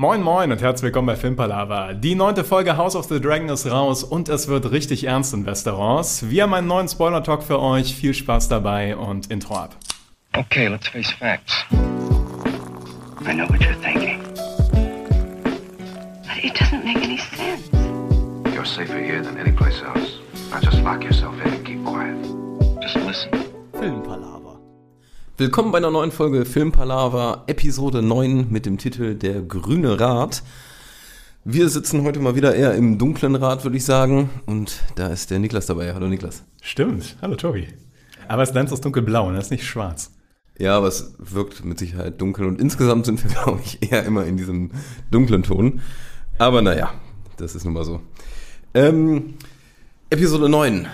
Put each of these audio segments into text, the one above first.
Moin moin und herzlich willkommen bei Filmpalava. Die neunte Folge House of the Dragon ist raus und es wird richtig ernst in Westeros. Wir haben einen neuen Spoiler-Talk für euch. Viel Spaß dabei und Intro ab. Okay, let's face facts. I know what you're thinking. But it doesn't make any sense. You're safer here than any place else. Now just lock yourself in and keep quiet. Just listen. Filmpalava. Willkommen bei einer neuen Folge Filmpalava, Episode 9 mit dem Titel Der grüne Rat. Wir sitzen heute mal wieder eher im dunklen Rad, würde ich sagen. Und da ist der Niklas dabei. Hallo Niklas. Stimmt. Hallo Tobi. Aber es glänzt aus dunkelblau, ne? ist nicht schwarz. Ja, aber es wirkt mit Sicherheit dunkel und insgesamt sind wir, glaube ich, eher immer in diesem dunklen Ton. Aber naja, das ist nun mal so. Ähm, Episode 9.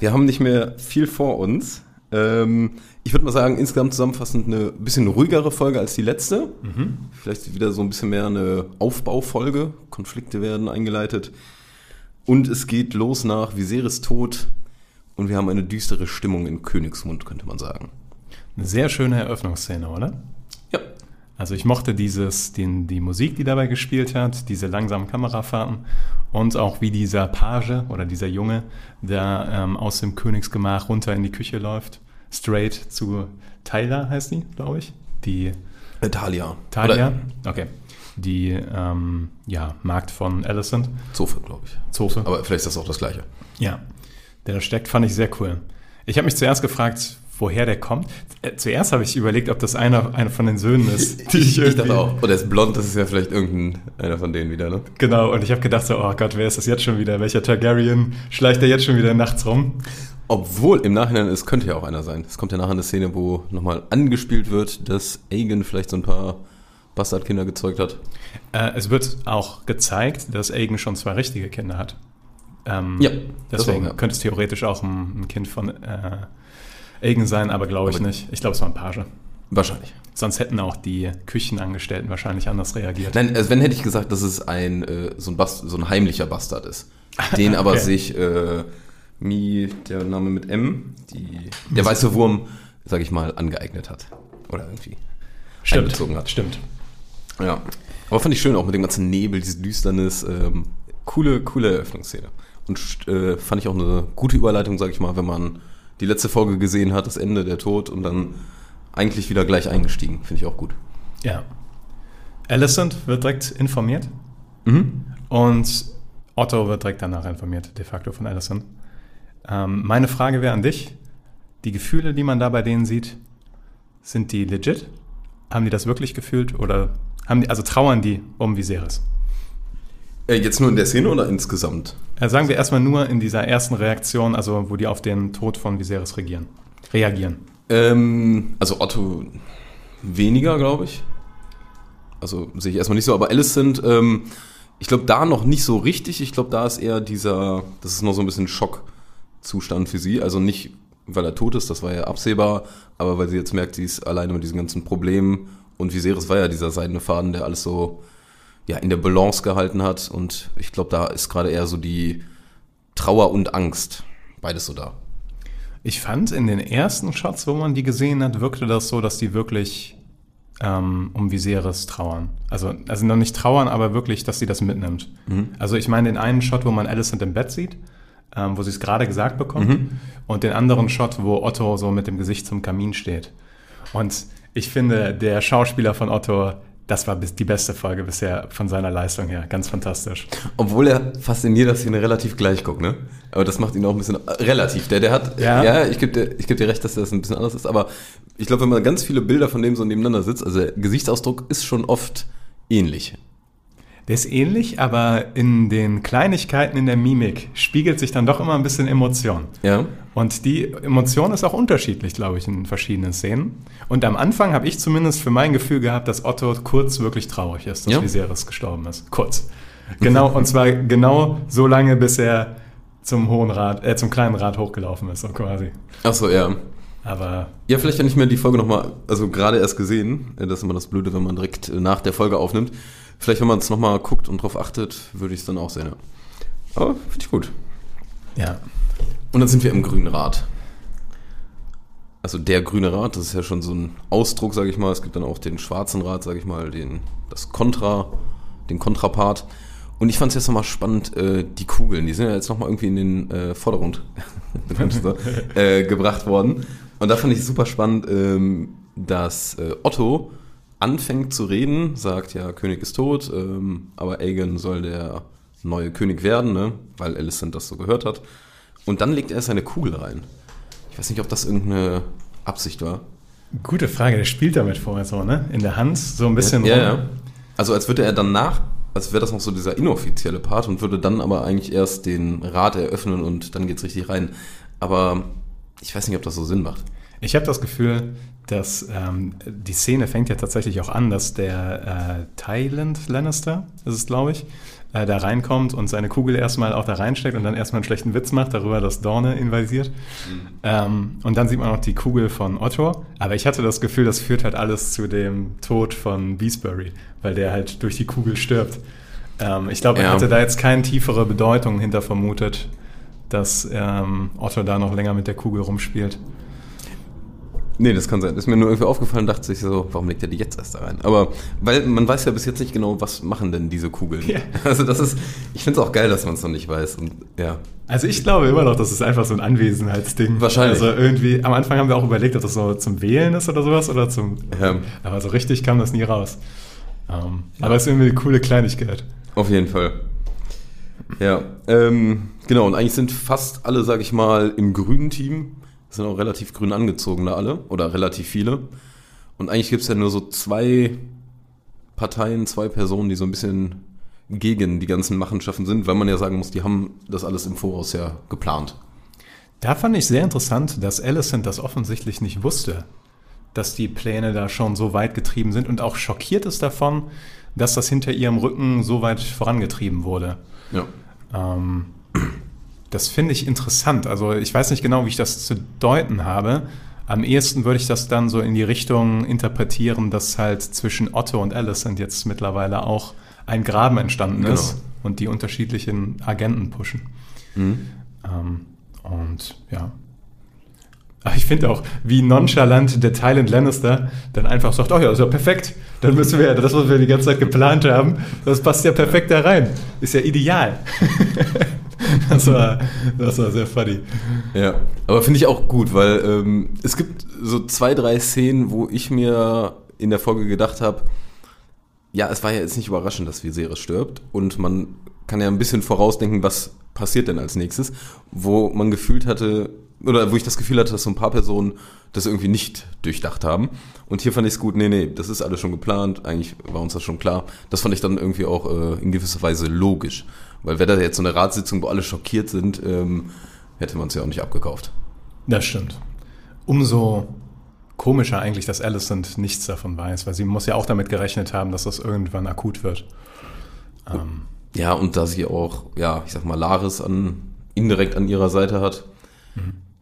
Wir haben nicht mehr viel vor uns. Ähm, ich würde mal sagen, insgesamt zusammenfassend eine bisschen ruhigere Folge als die letzte. Vielleicht wieder so ein bisschen mehr eine Aufbaufolge. Konflikte werden eingeleitet. Und es geht los nach Viserys Tod. Und wir haben eine düstere Stimmung in Königsmund, könnte man sagen. Eine sehr schöne Eröffnungsszene, oder? Ja. Also ich mochte dieses, den, die Musik, die dabei gespielt hat, diese langsamen Kamerafahrten und auch wie dieser Page oder dieser Junge, der ähm, aus dem Königsgemach runter in die Küche läuft, straight zu Tyler heißt die, glaube ich. Die Talia. Talia, Oder okay. Die ähm, ja, Magd von Alicent, Zofe, glaube ich. Zofe. Aber vielleicht ist das auch das Gleiche. Ja, der da steckt, fand ich sehr cool. Ich habe mich zuerst gefragt, woher der kommt. Äh, zuerst habe ich überlegt, ob das einer, einer von den Söhnen ist. die Ich, ich dachte auch. Oder er ist blond, das ist ja vielleicht irgendein einer von denen wieder, ne? Genau, und ich habe gedacht so, oh Gott, wer ist das jetzt schon wieder? Welcher Targaryen schleicht der jetzt schon wieder nachts rum? Obwohl im Nachhinein, es könnte ja auch einer sein. Es kommt ja nachher eine Szene, wo nochmal angespielt wird, dass Aegon vielleicht so ein paar Bastardkinder gezeugt hat. Äh, es wird auch gezeigt, dass Aegon schon zwei richtige Kinder hat. Ähm, Ja, deswegen auch, ja. könnte es theoretisch auch ein, ein Kind von äh, Aegon sein, aber glaube ich Aber- nicht. Ich glaube, es war ein Page. Wahrscheinlich. Sonst hätten auch die Küchenangestellten wahrscheinlich anders reagiert. Nein, also wenn hätte ich gesagt, dass es ein, äh, so, ein Bast so ein heimlicher Bastard ist. Den aber Okay. sich äh, Mi, der Name mit M, die, der weiße Wurm, sag ich mal, angeeignet hat. Oder irgendwie Stimmt, einbezogen hat. stimmt. Ja. Aber fand ich schön auch mit dem ganzen Nebel, diese Düsternis. Ähm, coole, coole Eröffnungsszene. Und äh, fand ich auch eine gute Überleitung, sag ich mal, wenn man die letzte Folge gesehen hat, das Ende, der Tod und dann eigentlich wieder gleich eingestiegen. Finde ich auch gut. Ja. Alicent wird direkt informiert Mhm. und Otto wird direkt danach informiert, de facto von Alicent. Ähm, meine Frage wäre an dich: Die Gefühle, die man da bei denen sieht, sind die legit? Haben die das wirklich gefühlt oder haben die, also trauern die um Viserys? Äh, jetzt nur in der Szene oder insgesamt? Äh, sagen wir erstmal nur in dieser ersten Reaktion, also wo die auf den Tod von Viserys regieren, reagieren. Ähm, also Otto weniger, glaube ich. Also sehe ich erstmal nicht so, aber Alicent, ähm, ich glaube da noch nicht so richtig. Ich glaube, da ist eher dieser, das ist noch so ein bisschen Schockzustand für sie. Also nicht, weil er tot ist, das war ja absehbar, aber weil sie jetzt merkt, sie ist alleine mit diesen ganzen Problemen und Viserys war ja dieser seidene Faden, der alles so ja, in der Balance gehalten hat und ich glaube, da ist gerade eher so die Trauer und Angst. Beides so da. Ich fand in den ersten Shots, wo man die gesehen hat, wirkte das so, dass die wirklich ähm, um Viserys trauern. Also, also noch nicht trauern, aber wirklich, dass sie das mitnimmt. Also ich meine den einen Shot, wo man Alicent im Bett sieht, ähm, wo sie es gerade gesagt bekommt, und den anderen Shot, wo Otto so mit dem Gesicht zum Kamin steht. Und ich finde, der Schauspieler von Otto, das war bis die beste Folge bisher von seiner Leistung her. Ganz fantastisch. Obwohl er fast in jeder Szene relativ gleich guckt, ne? Aber das macht ihn auch ein bisschen äh, relativ. Der, der hat, Ja. ja, ich gebe dir, ich geb dir recht, dass das ein bisschen anders ist, aber ich glaube, wenn man ganz viele Bilder von dem so nebeneinander sitzt, also der Gesichtsausdruck ist schon oft ähnlich. Der ist ähnlich, aber in den Kleinigkeiten in der Mimik spiegelt sich dann doch immer ein bisschen Emotion. Ja. Und die Emotion ist auch unterschiedlich, glaube ich, in verschiedenen Szenen. Und am Anfang habe ich zumindest für mein Gefühl gehabt, dass Otto kurz wirklich traurig ist, dass Ja? Viserys gestorben ist. Kurz. Genau, und zwar genau so lange, bis er zum hohen Rad, äh, zum kleinen Rad hochgelaufen ist, so quasi. Ach so, ja. Aber Ja, vielleicht ja nicht mehr die Folge nochmal, also gerade erst gesehen. Äh, Das ist immer das Blöde, wenn man direkt äh, nach der Folge aufnimmt. Vielleicht, wenn man es nochmal guckt und drauf achtet, würde ich es dann auch sehen, ja. Aber finde ich gut. ja, Und dann sind wir im grünen Rad. also der grüne Rat, das ist ja schon so ein Ausdruck, sage ich mal. Es gibt dann auch den schwarzen Rat, sage ich mal, den, das Kontra, den Kontrapart. Und ich fand es jetzt nochmal spannend, äh, die Kugeln, die sind ja jetzt nochmal irgendwie in den äh, Vordergrund äh, gebracht worden. Und da fand ich super spannend, ähm, dass äh, Otto anfängt zu reden, sagt ja, König ist tot, ähm, aber Aegon soll der neue König werden, ne? weil Alicent das so gehört hat. Und dann legt er seine Kugel rein. Ich weiß nicht, ob das irgendeine Absicht war. Gute Frage, der spielt damit vorher so, ne? In der Hand, so ein bisschen ja, rum. ja. Also als würde er dann nach, als wäre das noch so dieser inoffizielle Part und würde dann aber eigentlich erst den Rat eröffnen und dann geht's richtig rein. Aber ich weiß nicht, ob das so Sinn macht. Ich habe das Gefühl, dass ähm, die Szene fängt ja tatsächlich auch an, dass der äh, Thailand Lannister, ist es glaube ich, äh, da reinkommt und seine Kugel erstmal auch da reinsteckt und dann erstmal einen schlechten Witz macht darüber, dass Dorne invasiert. Ähm, und dann sieht man auch die Kugel von Otto. Aber ich hatte das Gefühl, das führt halt alles zu dem Tod von Beesbury, weil der halt durch die Kugel stirbt. Ähm, ich glaube, er Ja. hatte da jetzt keine tiefere Bedeutung hinter vermutet, dass ähm, Otto da noch länger mit der Kugel rumspielt. Nee, das kann sein. Ist mir nur irgendwie aufgefallen, dachte ich so, warum legt er die jetzt erst da rein? Aber weil man weiß ja bis jetzt nicht genau, was machen denn diese Kugeln. Ja. Also das ist, ich finde es auch geil, dass man es noch nicht weiß. Und ja, Also ich glaube immer noch, das ist einfach so ein Anwesenheitsding. Wahrscheinlich. Also irgendwie, am Anfang haben wir auch überlegt, ob das so zum Wählen ist oder sowas oder zum. Ja. Aber so richtig kam das nie raus. Ähm, Aber es ist irgendwie eine coole Kleinigkeit. auf jeden Fall. Ja, ähm, genau. Und eigentlich sind fast alle, sag ich mal, im grünen Team. Sind auch relativ grün angezogen da alle. Oder relativ viele. Und eigentlich gibt es ja nur so zwei Parteien, zwei Personen, die so ein bisschen gegen die ganzen Machenschaften sind, weil man ja sagen muss, die haben das alles im Voraus ja geplant. Da fand ich sehr interessant, dass Alicent das offensichtlich nicht wusste, dass die Pläne da schon so weit getrieben sind und auch schockiert ist davon, dass das hinter ihrem Rücken so weit vorangetrieben wurde. Ja. Ähm, das finde ich interessant. Also ich weiß nicht genau, wie ich das zu deuten habe. Am ehesten würde ich das dann so in die Richtung interpretieren, dass halt zwischen Otto und Alicent jetzt mittlerweile auch ein Graben entstanden Genau. ist und die unterschiedlichen Agenten pushen. Mhm. Ähm, und ja. Aber ich finde auch, wie nonchalant der Thailand Lannister dann einfach sagt, oh ja, ist ja perfekt. Dann müssen wir ja das, was wir die ganze Zeit geplant haben, das passt ja perfekt da rein. Ist ja ideal. das, war, das war sehr funny. Ja, aber finde ich auch gut, weil ähm, es gibt so zwei, drei Szenen, wo ich mir in der Folge gedacht habe, ja, es war ja jetzt nicht überraschend, dass Viserys stirbt und man kann ja ein bisschen vorausdenken, was passiert denn als nächstes, wo man gefühlt hatte, oder wo ich das Gefühl hatte, dass so ein paar Personen das irgendwie nicht durchdacht haben. Und hier fand ich es gut, nee, nee, das ist alles schon geplant, eigentlich war uns das schon klar. Das fand ich dann irgendwie auch äh, in gewisser Weise logisch. Weil wäre da jetzt so eine Ratssitzung, wo alle schockiert sind, ähm, hätte man es ja auch nicht abgekauft. Das stimmt. Umso komischer eigentlich, dass Alicent nichts davon weiß, weil sie muss ja auch damit gerechnet haben, dass das irgendwann akut wird. Ähm, Ja, und da sie auch, ja, ich sag mal, Laris an, indirekt an ihrer Seite hat.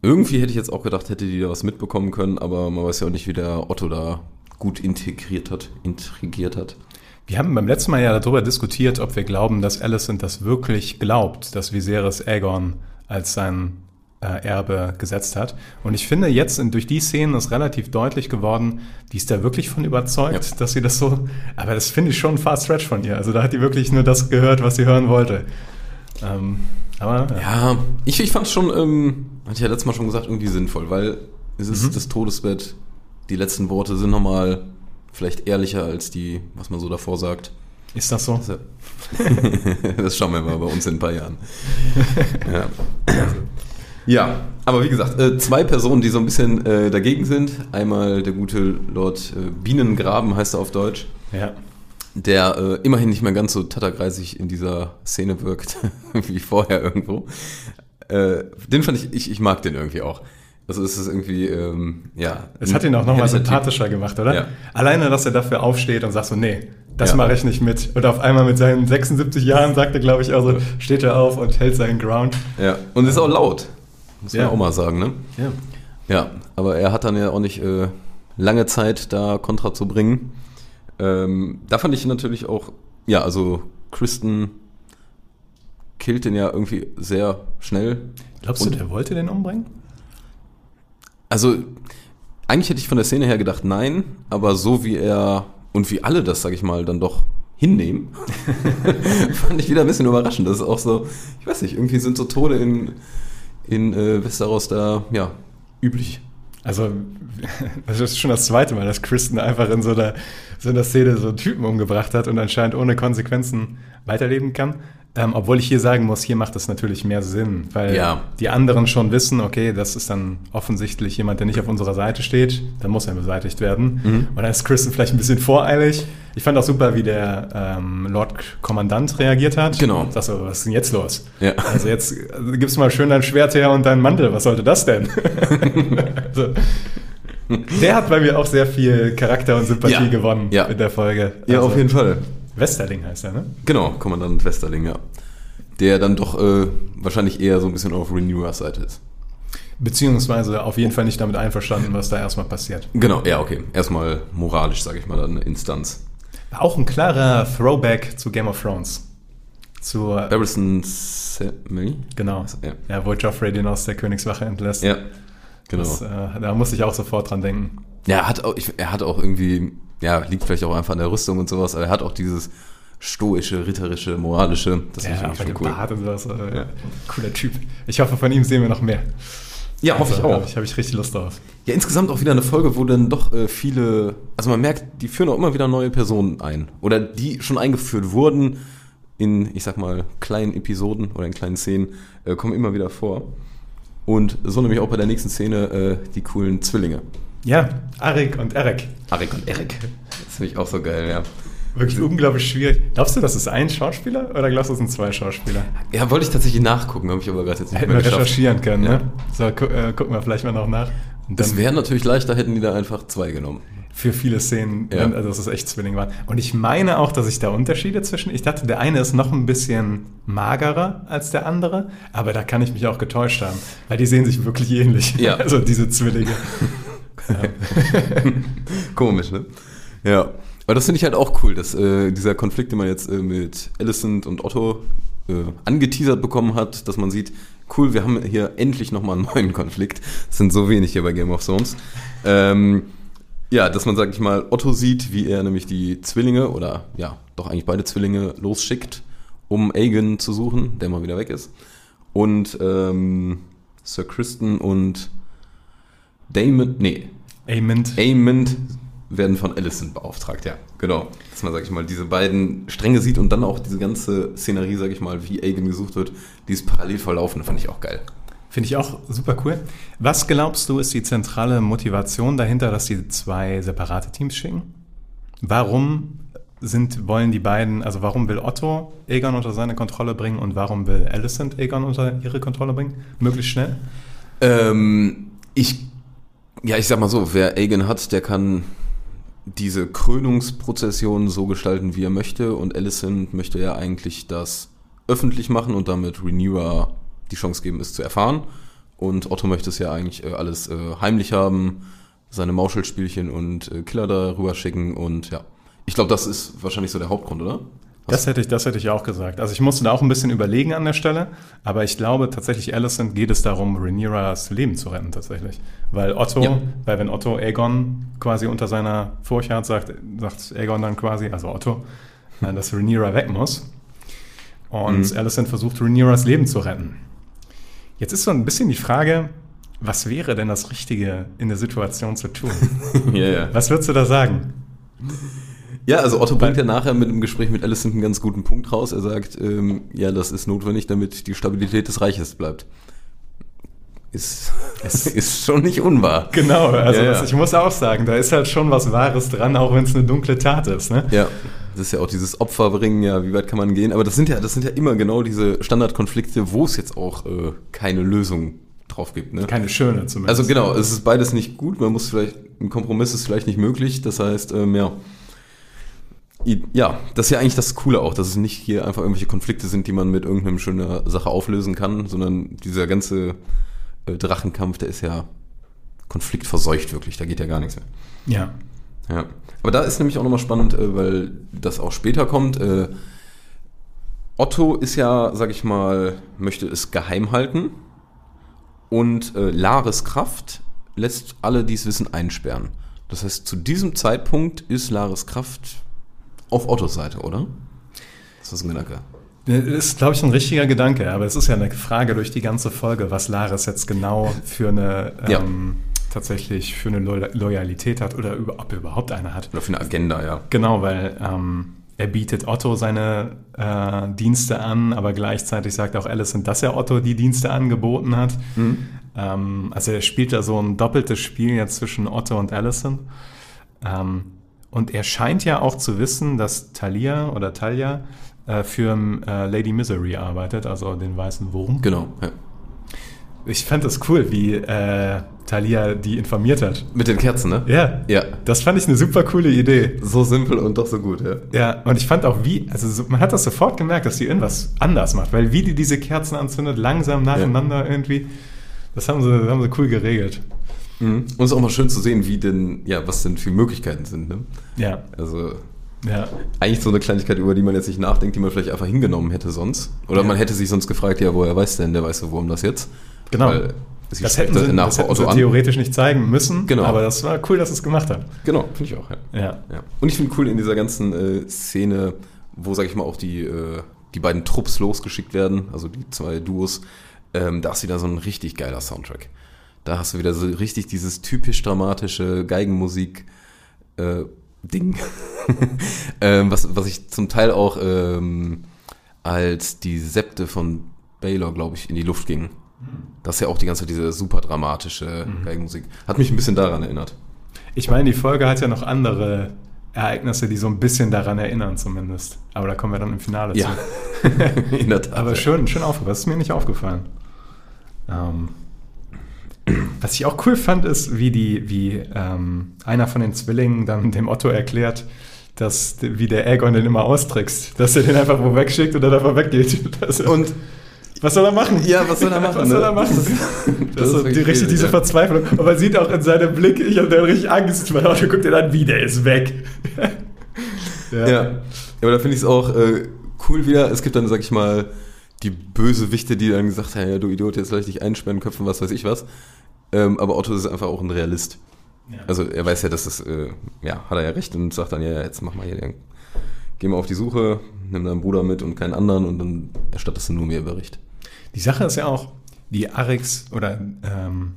Irgendwie hätte ich jetzt auch gedacht, hätte die da was mitbekommen können, aber man weiß ja auch nicht, wie der Otto da gut integriert hat, intrigiert hat. Wir haben beim letzten Mal ja darüber diskutiert, ob wir glauben, dass Alicent das wirklich glaubt, dass Viserys Aegon als sein äh, Erbe gesetzt hat. Und ich finde, jetzt in, durch die Szenen ist relativ deutlich geworden, die ist da wirklich von überzeugt, Ja. dass sie das so. Aber das finde ich schon ein fast stretch von ihr. Also da hat die wirklich nur das gehört, was sie hören wollte. Ähm, aber ja. Ja, ich, ich fand es schon, ähm, hatte ich ja letztes Mal schon gesagt, irgendwie sinnvoll, weil es ist Mhm. das Todesbett, die letzten Worte sind nochmal vielleicht ehrlicher als die, was man so davor sagt. ist das so? Also, das schauen wir mal bei uns in ein paar Jahren. Ja, ja aber wie gesagt, äh, zwei Personen, die so ein bisschen äh, dagegen sind. Einmal der gute Lord äh, Bienengraben heißt er auf Deutsch, Ja. der immerhin nicht mehr ganz so tatterkreisig in dieser Szene wirkt wie vorher irgendwo. Den fand ich, ich, ich mag den irgendwie auch. Also es ist irgendwie, ähm, ja. Es hat ihn auch nochmal sympathischer gemacht, oder? Ja. Alleine, dass er dafür aufsteht und sagt so, nee, das Ja. mache ich nicht mit. Und auf einmal mit seinen 76 Jahren sagt er, glaube ich, auch so, steht er auf und hält seinen Ground. Ja, und ist auch laut. Muss man Ja. auch mal sagen, ne? Ja. Ja, aber er hat dann ja auch nicht äh, lange Zeit, da Kontra zu bringen. Ähm, da fand ich natürlich auch, ja, also Kristen killt den ja irgendwie sehr schnell. Glaubst du, der wollte den umbringen? Also eigentlich hätte ich von der Szene her gedacht, nein, aber so wie er und wie alle das, sag ich mal, dann doch hinnehmen, fand ich wieder ein bisschen überraschend. Das ist auch so, ich weiß nicht, irgendwie sind so Tode in, in äh, Westeros da, ja, üblich. Also, das ist schon das zweite Mal, dass Kristen einfach in so einer, so einer Szene so einen Typen umgebracht hat und anscheinend ohne Konsequenzen weiterleben kann. Ähm, obwohl ich hier sagen muss, hier macht das natürlich mehr Sinn, weil Ja. die anderen schon wissen, okay, das ist dann offensichtlich jemand, der nicht auf unserer Seite steht, dann muss er beseitigt werden. Mhm. Und dann ist Kristen vielleicht ein bisschen voreilig. Ich fand auch super, wie der ähm, Lord Kommandant reagiert hat. Genau. Das so, was ist denn jetzt los? Ja. Also jetzt also, gibst du mal schön dein Schwert her und deinen Mantel. Was sollte das denn? also, der hat bei mir auch sehr viel Charakter und Sympathie Ja. gewonnen Ja. mit der Folge. Ja, Also, auf jeden Fall. Westerling heißt er, ne? Genau, Kommandant Westerling, ja. Der dann doch äh, wahrscheinlich eher so ein bisschen auf Renewers Seite ist. Beziehungsweise auf jeden Fall nicht damit einverstanden, was da erstmal passiert. Genau, ja, okay. Erstmal moralisch, sage ich mal, dann eine Instanz. Auch ein klarer Throwback zu Game of Thrones. Zu, Barristan Sammy? genau. Ja. Ja, wo Joffrey den aus der Königswache entlässt. Ja, genau. Das, äh, da musste ich auch sofort dran denken. Ja, er hat auch, ich, er hat auch irgendwie, ja, liegt vielleicht auch einfach an der Rüstung und sowas, aber er hat auch dieses stoische, ritterische, moralische, das ich Ja, eigentlich aber schon cool. Bart und sowas. Äh, Ja. Cooler Typ. Ich hoffe, von ihm sehen wir noch mehr. Ja, hoffe ich Also, auch. Habe ich, hab ich richtig Lust drauf. Ja, insgesamt auch wieder eine Folge, wo dann doch äh, viele, also man merkt, die führen auch immer wieder neue Personen ein. Oder die schon eingeführt wurden in, ich sag mal, kleinen Episoden oder in kleinen Szenen, äh, kommen immer wieder vor. Und so nämlich auch bei der nächsten Szene äh, die coolen Zwillinge. Ja, Arik und Eric. Arik und Erik. Das finde ich auch so geil, ja. Wirklich unglaublich schwierig. Glaubst du, das ist ein Schauspieler oder glaubst du, das sind zwei Schauspieler? Ja, wollte ich tatsächlich nachgucken, habe ich aber gerade jetzt nicht Hätten mehr wir geschafft. recherchieren können, Ja. ne? So, gu äh, gucken wir vielleicht mal noch nach. Das wäre natürlich leichter, hätten die da einfach zwei genommen. für viele Szenen, Ja. also dass es echt Zwillinge waren. Und ich meine auch, dass ich da Unterschiede zwischen, ich dachte, der eine ist noch ein bisschen magerer als der andere, aber da kann ich mich auch getäuscht haben, weil die sehen sich wirklich ähnlich. Ja. Also diese Zwillinge. Komisch, ne? Ja. Aber das finde ich halt auch cool, dass äh, dieser Konflikt, den man jetzt äh, mit Alicent und Otto äh, angeteasert bekommen hat, dass man sieht, cool, wir haben hier endlich nochmal einen neuen Konflikt. Es sind so wenig hier bei Game of Thrones. Ähm, ja, dass man, sag ich mal, Otto sieht, wie er nämlich die Zwillinge oder ja, doch eigentlich beide Zwillinge losschickt, um Aegon zu suchen, der mal wieder weg ist. Und ähm, Sir Kristen und Damon, nee, Amond. Amond werden von Alicent beauftragt, ja, genau. Dass man, sag ich mal, diese beiden Stränge sieht und dann auch diese ganze Szenerie, sag ich mal, wie Aegon gesucht wird, die ist parallel verlaufen, fand ich auch geil. Finde ich auch super cool. Was glaubst du, ist die zentrale Motivation dahinter, dass die zwei separate Teams schicken? Warum sind, wollen die beiden, also warum will Otto Egon unter seine Kontrolle bringen und warum will Alicent Egon unter ihre Kontrolle bringen? Möglichst schnell? Ähm, ich, ja, ich sag mal so, wer Aegon hat, der kann diese Krönungsprozession so gestalten, wie er möchte und Alicent möchte ja eigentlich das öffentlich machen und damit Renewer die Chance geben, es zu erfahren. Und Otto möchte es ja eigentlich äh, alles äh, heimlich haben, seine Mauschelspielchen und äh, Killer darüber schicken und ja. Ich glaube, das ist wahrscheinlich so der Hauptgrund, oder? Das hätte ich, das hätte ich auch gesagt. Also ich musste da auch ein bisschen überlegen an der Stelle, aber ich glaube tatsächlich, Alicent geht es darum, Rhaenyras Leben zu retten tatsächlich. Weil Otto, Ja. weil wenn Otto Aegon quasi unter seiner Furcht hat, sagt, sagt Aegon dann quasi, also Otto, äh, dass Rhaenyra weg muss. Und Mhm. Alicent versucht, Rhaenyras Leben zu retten. Jetzt ist so ein bisschen die Frage, was wäre denn das Richtige in der Situation zu tun? ja. Was würdest du da sagen? Ja, also Otto bringt ja nachher mit dem Gespräch mit Alicent einen ganz guten Punkt raus. Er sagt, ähm, ja, das ist notwendig, damit die Stabilität des Reiches bleibt. Ist, ist schon nicht unwahr. Genau, also Ja, ja. Das, ich muss auch sagen, da ist halt schon was Wahres dran, auch wenn es eine dunkle Tat ist. Ne? Ja, das ist ja auch dieses Opferbringen, ja, wie weit kann man gehen? Aber das sind ja, das sind ja immer genau diese Standardkonflikte, wo es jetzt auch äh, keine Lösung drauf gibt. Ne? Keine schöne zumindest. Also genau, es ist beides nicht gut. Man muss vielleicht, ein Kompromiss ist vielleicht nicht möglich. Das heißt, ähm, ja. Ja, das ist ja eigentlich das Coole auch, dass es nicht hier einfach irgendwelche Konflikte sind, die man mit irgendeinem schönen Sache auflösen kann, sondern dieser ganze äh, Drachenkampf, der ist ja konfliktverseucht wirklich, da geht ja gar nichts mehr. Ja. Ja. Aber da ist nämlich auch nochmal spannend, äh, weil das auch später kommt. Äh, Otto ist ja, sag ich mal, möchte es geheim halten. Und äh, Lares Kraft lässt alle, die es wissen, einsperren. Das heißt, zu diesem Zeitpunkt ist Laris Kraft auf Ottos Seite, oder? Das ist ein Gedanke. Das ist, glaube ich, ein richtiger Gedanke, aber es ist ja eine Frage durch die ganze Folge, was Laris jetzt genau für eine Ja. ähm, tatsächlich für eine Lo Loyalität hat oder über, ob er überhaupt eine hat. Oder für eine Agenda, ja. Genau, weil ähm, er bietet Otto seine äh, Dienste an, aber gleichzeitig sagt auch Allison, dass er Otto die Dienste angeboten hat. Ähm, also er spielt da so ein doppeltes Spiel jetzt zwischen Otto und Allison. Ähm, und er scheint ja auch zu wissen, dass Talia oder Talia äh, für äh, Lady Misery arbeitet, also den weißen Wurm. Genau. Ja. Ich fand das cool, wie äh, Talia die informiert hat. Mit den Kerzen, ne? Ja, Ja. das fand ich eine super coole Idee. So simpel und doch so gut, ja. Ja, und ich fand auch wie, also so, man hat das sofort gemerkt, dass die irgendwas anders macht, weil wie die diese Kerzen anzündet, langsam nacheinander irgendwie, das haben sie, haben sie cool geregelt. Mhm. Und es ist auch mal schön zu sehen, wie denn, ja, was denn für Möglichkeiten sind, ne? Ja, Also, ja. eigentlich so eine Kleinigkeit, über die man jetzt nicht nachdenkt, die man vielleicht einfach hingenommen hätte sonst. Oder Ja. man hätte sich sonst gefragt, ja, woher weiß denn der weiße Wurm das jetzt? Genau. Weil Das hätten sie, das hätten sie theoretisch nicht zeigen müssen, Genau. aber das war cool, dass es gemacht hat. Genau, finde ich auch, ja. Ja. ja. Und ich finde cool in dieser ganzen äh, Szene, wo, sag ich mal, auch die, äh, die beiden Trupps losgeschickt werden, also die zwei Duos, ähm, da ist wieder so ein richtig geiler Soundtrack. Da hast du wieder so richtig dieses typisch dramatische Geigenmusik äh, Ding, ähm, was, was ich zum Teil auch ähm, als die Septe von Baylor, glaube ich, in die Luft ging. Das ist ja auch die ganze Zeit diese super dramatische Geigenmusik. Hat mich ein bisschen daran erinnert. Ich meine, die Folge hat ja noch andere Ereignisse, die so ein bisschen daran erinnern zumindest. Aber da kommen wir dann im Finale Ja, zu. in der Tat. Aber schön, schön aufgefallen. Das ist mir nicht aufgefallen. Ähm, was ich auch cool fand, ist, wie die, wie ähm, einer von den Zwillingen dann dem Otto erklärt, dass wie der Aegon den immer austrickst, dass er den einfach wo wegschickt und dann einfach weggeht. Das, Und was soll er machen? Ja, was soll er machen, Was soll ne? er machen? Das Das, ist ist die, richtig diese ja. Verzweiflung. Und man sieht auch in seinem Blick, ich habe da richtig Angst, weil Otto guckt ihn an, wie der ist weg. Ja. ja, aber da finde ich es auch äh, cool wieder. Es gibt dann, sag ich mal, die Bösewichte, die dann gesagt haben, ja, du Idiot, jetzt soll ich dich einsperren, köpfen, was weiß ich was. Ähm, aber Otto ist einfach auch ein Realist. Also er weiß ja, dass das, äh, ja, hat er ja recht und sagt dann, ja, jetzt mach mal hier, den, geh mal auf die Suche, nimm deinen Bruder mit und keinen anderen und dann erstattest du nur mir Bericht. Die Sache ist ja auch, die Arix oder ähm,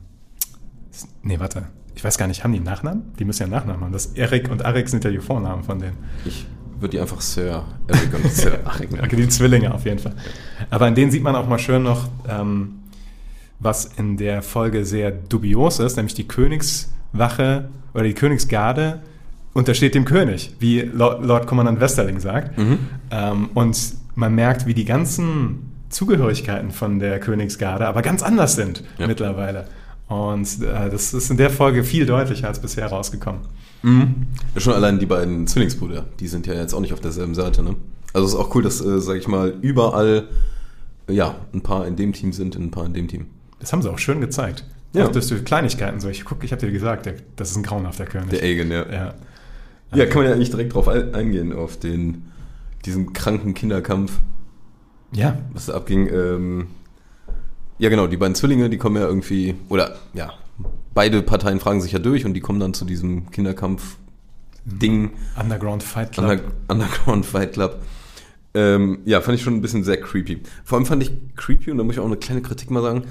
nee, warte, ich weiß gar nicht, haben die einen Nachnamen? Die müssen ja einen Nachnamen haben. Das Erik und Arix sind ja die Vornamen von denen. Ich würde die einfach Sir Eric und Sir nennen. Okay, die Zwillinge auf jeden Fall. Aber in denen sieht man auch mal schön noch, ähm, was in der Folge sehr dubios ist, nämlich die Königswache oder die Königsgarde untersteht dem König, wie Lord, Lord Kommandant Westerling sagt. Mhm. Ähm, und man merkt, wie die ganzen Zugehörigkeiten von der Königsgarde aber ganz anders sind Ja. mittlerweile. Und äh, das ist in der Folge viel deutlicher als bisher rausgekommen. Mhm. Ja, schon allein die beiden Zwillingsbrüder, die sind ja jetzt auch nicht auf derselben Seite, ne? Also es ist auch cool, dass, äh, sag ich mal, überall ja, ein paar in dem Team sind, ein paar in dem Team. Das haben sie auch schön gezeigt. Ja. Auch durch Kleinigkeiten so. Ich guck, ich habe dir gesagt, der, das ist ein grauenhafter König. Der Aegon, ja. ja. Ja, kann man ja eigentlich direkt drauf ein- eingehen, auf den, diesen kranken Kinderkampf, Ja, was da abging. Ähm, ja, genau, die beiden Zwillinge, die kommen ja irgendwie, oder ja, beide Parteien fragen sich ja durch und die kommen dann zu diesem Kinderkampf-Ding. Underground Fight Club. Under Underground Fight Club. Ähm, ja, fand ich schon ein bisschen sehr creepy. Vor allem fand ich creepy, und da muss ich auch eine kleine Kritik mal sagen,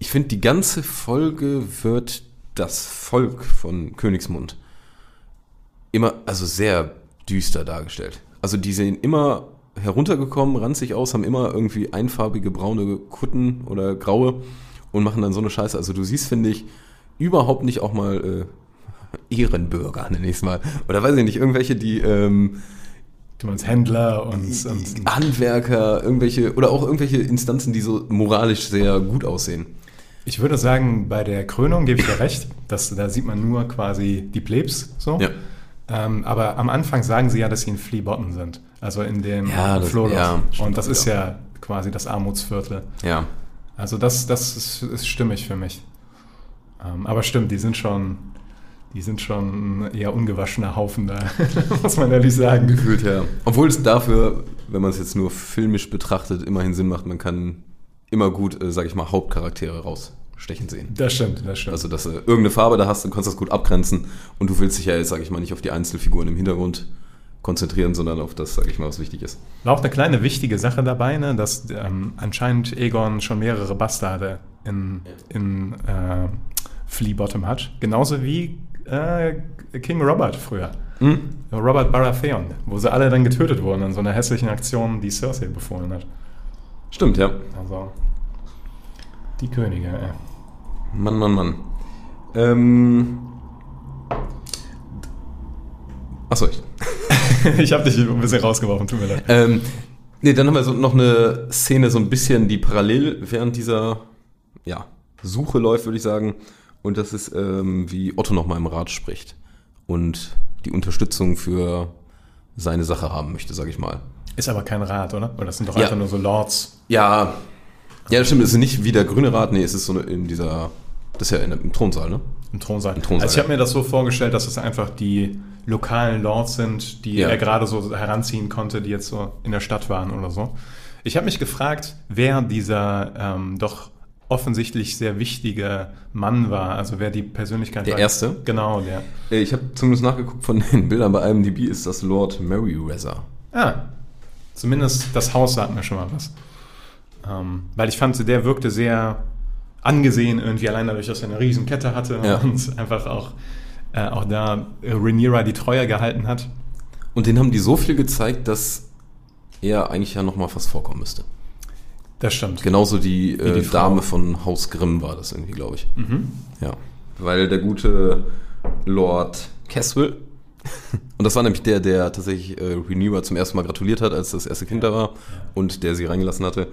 ich finde, die ganze Folge wird das Volk von Königsmund immer, also sehr düster dargestellt. Also die sehen immer heruntergekommen, ranzig aus, haben immer irgendwie einfarbige braune Kutten oder graue und machen dann so eine Scheiße. Also du siehst, finde ich, überhaupt nicht auch mal äh, Ehrenbürger, nenne ich es mal. Oder weiß ich nicht, irgendwelche, die ähm, du meinst Händler und, und Handwerker, irgendwelche, oder auch irgendwelche Instanzen, die so moralisch sehr gut aussehen. ich würde sagen, bei der Krönung gebe ich dir recht. dass da sieht man nur quasi die Plebs so. Ja. Ähm, aber am Anfang sagen sie ja, dass sie in Fleabottom sind. Also in dem Ja, das- ja, und das ist wieder. ja quasi das Armutsviertel. Ja. Also das, das ist, ist stimmig für mich. Ähm, aber stimmt, die sind schon, die sind schon ein eher ungewaschener Haufen da, muss man ehrlich sagen. Gefühlt, ja. Obwohl es dafür, wenn man es jetzt nur filmisch betrachtet, immerhin Sinn macht, man kann immer gut, äh, sag ich mal, Hauptcharaktere rausstreichen. stechen sehen. Das stimmt, das stimmt. Also, dass du irgendeine Farbe da hast, du kannst das gut abgrenzen und du willst dich ja jetzt, sag ich mal, nicht auf die Einzelfiguren im Hintergrund konzentrieren, sondern auf das, sag ich mal, was wichtig ist. War auch eine kleine wichtige Sache dabei, ne, dass ähm, anscheinend Egon schon mehrere Bastarde in, in äh, Flea Bottom hat. Genauso wie äh, King Robert früher. Robert Baratheon, wo sie alle dann getötet wurden in so einer hässlichen Aktion, die Cersei befohlen hat. Stimmt, ja. Also die Könige, ey. Mann, Mann, Mann. Ähm. Achso, ich. ich habe dich ein bisschen rausgeworfen, tut mir leid. Ähm, nee, dann haben wir so noch eine Szene, so ein bisschen, die parallel während dieser ja, Suche läuft, würde ich sagen. Und das ist, ähm, wie Otto nochmal im Rat spricht und die Unterstützung für seine Sache haben möchte, sage ich mal. Ist aber kein Rat, oder? Oder das sind doch Ja. einfach nur so Lords. Ja, ja, das stimmt. Es ist nicht wie der grüne Rat, nee, es ist so in dieser, das ist ja in, im Thronsaal, ne? Im Thronsaal. Im Thronsaal, also ich habe mir das so vorgestellt, dass es einfach die lokalen Lords sind, die Ja. er gerade so heranziehen konnte, die jetzt so in der Stadt waren oder so. Ich habe mich gefragt, wer dieser ähm, doch offensichtlich sehr wichtige Mann war, also wer die Persönlichkeit Der war. Erste? Genau, der. Äh, Ich habe zumindest nachgeguckt von den Bildern bei IMDb, ist das Lord Merryweather. Ah, zumindest das Haus sagt mir schon mal was. Ähm, weil ich fand, der wirkte sehr angesehen irgendwie, allein dadurch, dass er eine riesen Kette hatte Ja. und einfach auch, äh, auch da Rhaenyra die Treue gehalten hat. Und den haben die so viel gezeigt, dass er eigentlich ja nochmal fast vorkommen müsste. Das stimmt. Genauso die, äh, die. Dame von Haus Grimm war das irgendwie, glaube ich. Mhm. Ja. Weil der gute Lord Caswell, und das war nämlich der, der tatsächlich äh, Rhaenyra zum ersten Mal gratuliert hat, als das erste Kind da war und der sie reingelassen hatte.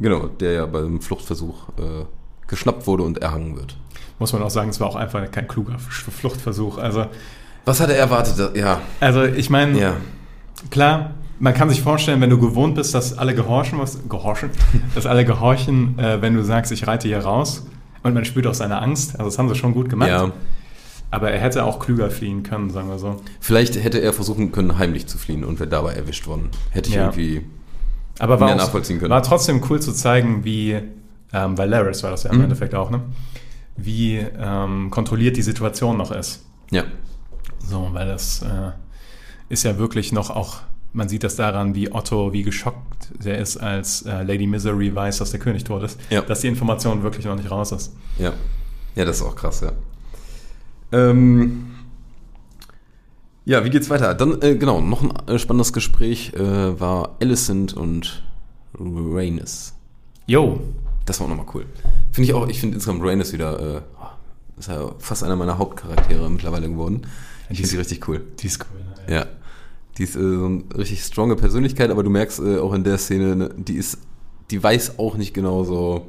Genau, der ja beim Fluchtversuch äh, geschnappt wurde und erhangen wird. Muss man auch sagen, es war auch einfach kein kluger Fluchtversuch. Also, Was hat er erwartet? Ja, also ich meine, ja. klar, man kann sich vorstellen, wenn du gewohnt bist, dass alle gehorchen, was, gehorchen, dass alle gehorchen, äh, wenn du sagst, ich reite hier raus. Und man spürt auch seine Angst. Also das haben sie schon gut gemacht. Ja, Aber er hätte auch klüger fliehen können, sagen wir so. vielleicht hätte er versuchen können, heimlich zu fliehen und wäre dabei erwischt worden. Hätte ich Ja. irgendwie. Aber war, Mehr nachvollziehen können. war trotzdem cool zu zeigen, wie, ähm, weil Laris war das ja im Mhm. Endeffekt auch, ne? Wie ähm, kontrolliert die Situation noch ist. Ja. So, weil das äh, ist ja wirklich noch auch, man sieht das daran, wie Otto, wie geschockt der ist, als äh, Lady Misery weiß, dass der König tot ist, Ja. dass die Information wirklich noch nicht raus ist. Ja. Ja, das ist auch krass, ja. Ähm, ja, wie geht's weiter? Dann, äh, genau, noch ein äh, spannendes Gespräch äh, war Alicent und Rhaenys. Jo, Das war auch nochmal cool. Finde ich auch, ich finde insgesamt Rhaenys wieder, äh, ist ja fast einer meiner Hauptcharaktere mittlerweile geworden. Ich finde sie richtig cool. die ist cool. Ne? Ja. Die ist äh, so eine richtig stronge Persönlichkeit, aber du merkst äh, auch in der Szene, ne, die ist, die weiß auch nicht genau so,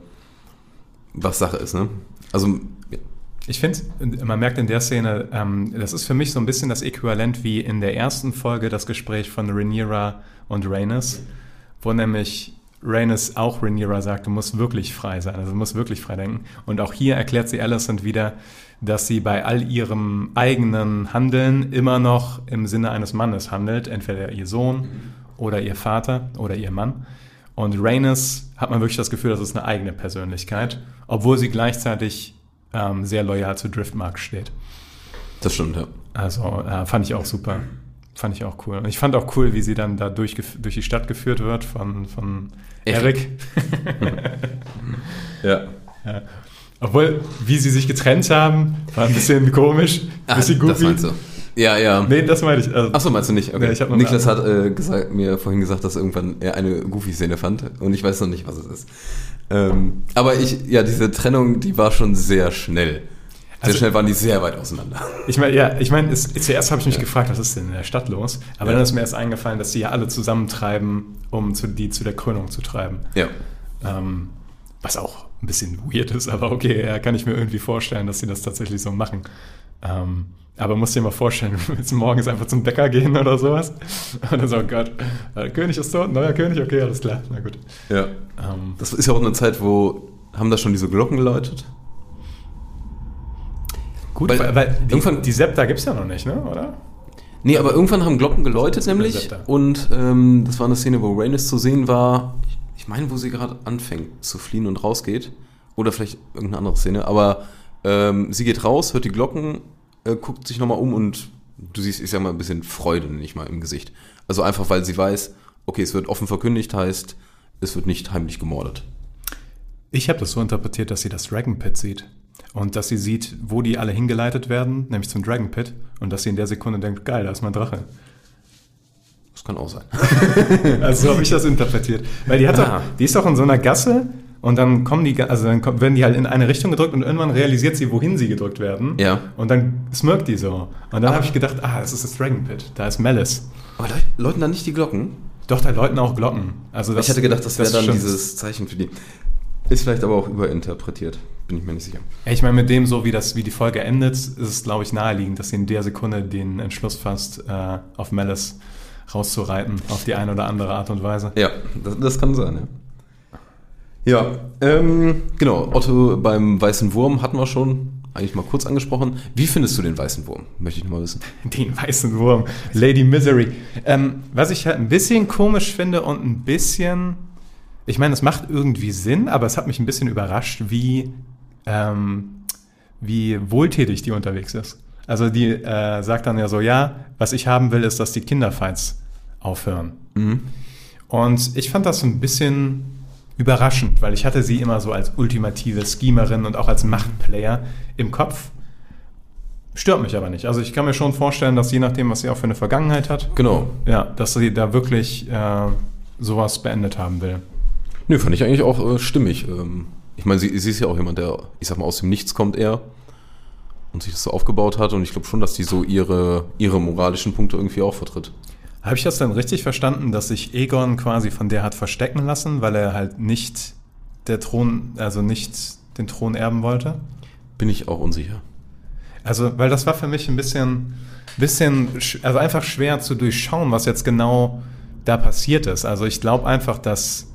was Sache ist, ne? Also, ja. Ich finde, man merkt in der Szene, ähm, das ist für mich so ein bisschen das Äquivalent wie in der ersten Folge das Gespräch von Rhaenyra und Rhaenys, wo nämlich Rhaenys auch Rhaenyra sagt, du musst wirklich frei sein, also du musst wirklich frei denken. Und auch hier erklärt sie Alicent wieder, dass sie bei all ihrem eigenen Handeln immer noch im Sinne eines Mannes handelt, entweder ihr Sohn oder ihr Vater oder ihr Mann. Und Rhaenys hat man wirklich das Gefühl, das ist eine eigene Persönlichkeit, obwohl sie gleichzeitig ähm, sehr loyal zu Driftmark steht. das stimmt, ja. Also äh, fand ich auch super. Fand ich auch cool. Und ich fand auch cool, wie sie dann da durch, durch die Stadt geführt wird von, von Eric. Eric. Ja. ja. Obwohl, wie sie sich getrennt haben, war ein bisschen komisch. Ein bisschen Ah, das goofy. meinst du? Ja, ja. Nee, das meine ich. Also, Achso, meinst du nicht? Okay. Nee, Niklas hat äh, gesagt, mir vorhin gesagt, dass irgendwann er eine Goofy-Szene fand und ich weiß noch nicht, was es ist. Ähm, aber ich, ja, diese Trennung, die war schon sehr schnell. Sehr Also- schnell waren die sehr weit auseinander. Ich meine, ja, ich meine, zuerst habe ich mich gefragt, was ist denn in der Stadt los? Aber Ja. dann ist mir erst eingefallen, dass sie ja alle zusammentreiben, um zu, die zu der Krönung zu treiben. Ja. Ähm, was auch ein bisschen weird ist, aber okay, ja, kann ich mir irgendwie vorstellen, dass sie das tatsächlich so machen. Ähm, aber musst dir mal vorstellen, du willst morgens einfach zum Bäcker gehen oder sowas. Und dann so, oh Gott, der König ist tot, neuer König, okay, alles klar, na gut. Ja. Ähm, Das ist ja auch eine Zeit, wo haben da schon diese Glocken geläutet? Gut, Weil weil, die, irgendwann- die Septa gibt es ja noch nicht, ne? oder? Nee, aber irgendwann haben Glocken geläutet nämlich und ähm, das war eine Szene, wo Rhaenys zu sehen war. Ich, ich meine, wo sie gerade anfängt zu fliehen und rausgeht Oder vielleicht irgendeine andere Szene. Aber ähm, sie geht raus, hört die Glocken, äh, guckt sich nochmal um und du siehst, ich sag mal, ein bisschen Freude nicht mal im Gesicht. Also einfach, weil sie weiß, okay, es wird offen verkündigt, heißt, es wird nicht heimlich gemordet. Ich habe das so interpretiert, dass sie das Dragon Pit sieht. Und dass sie sieht, wo die alle hingeleitet werden, nämlich zum Dragon Pit. Und dass sie in der Sekunde denkt, geil, da ist mein Drache. Das kann auch sein. Also so habe ich das interpretiert. Weil die hat Ah. doch, die ist doch in so einer Gasse und dann kommen die, also dann werden die halt in eine Richtung gedrückt und irgendwann realisiert sie, wohin sie gedrückt werden. Ja. Und dann smirkt die so. Und dann habe ich gedacht, ah, das ist das Dragon Pit. Da ist Malice. Aber läuten dann nicht die Glocken? Doch, da läuten auch Glocken. Also das, ich hatte gedacht, das wäre dann stimmt. dieses Zeichen für die. Ist vielleicht aber auch überinterpretiert. Bin ich mir nicht sicher. Ich meine, mit dem, so wie, das, wie die Folge endet, ist es, glaube ich, naheliegend, dass sie in der Sekunde den Entschluss fasst, äh, auf Malice rauszureiten, auf die eine oder andere Art und Weise. Ja, das, das kann sein, ja. Ja, ähm, genau. Otto beim Weißen Wurm hatten wir schon eigentlich mal kurz angesprochen. Wie findest du den Weißen Wurm? Möchte ich nochmal wissen. Den weißen Wurm, Lady Misery. Ähm, was ich halt ein bisschen komisch finde und ein bisschen, ich meine, es macht irgendwie Sinn, aber es hat mich ein bisschen überrascht, wie, ähm, wie wohltätig die unterwegs ist. Also die äh, sagt dann ja so, ja, was ich haben will, ist, dass die Kinderfights aufhören. Und ich fand das ein bisschen überraschend, weil ich hatte sie immer so als ultimative Schemerin und auch als Machtplayer im Kopf. Stört mich aber nicht. Also ich kann mir schon vorstellen, dass je nachdem, was sie auch für eine Vergangenheit hat, Genau. ja, dass sie da wirklich äh, sowas beendet haben will. Nö, fand ich eigentlich auch äh, stimmig. Ähm, ich meine, sie, sie ist ja auch jemand, der, ich sag mal, aus dem Nichts kommt eher und sich das so aufgebaut hat. Und ich glaube schon, dass die so ihre, ihre moralischen Punkte irgendwie auch vertritt. Habe ich das dann richtig verstanden, dass sich Egon quasi von der hat verstecken lassen, weil er halt nicht der Thron, also nicht den Thron erben wollte? Bin ich auch unsicher. Also, weil das war für mich ein bisschen, bisschen, sch- also einfach schwer zu durchschauen, was jetzt genau da passiert ist. Also ich glaube einfach, dass,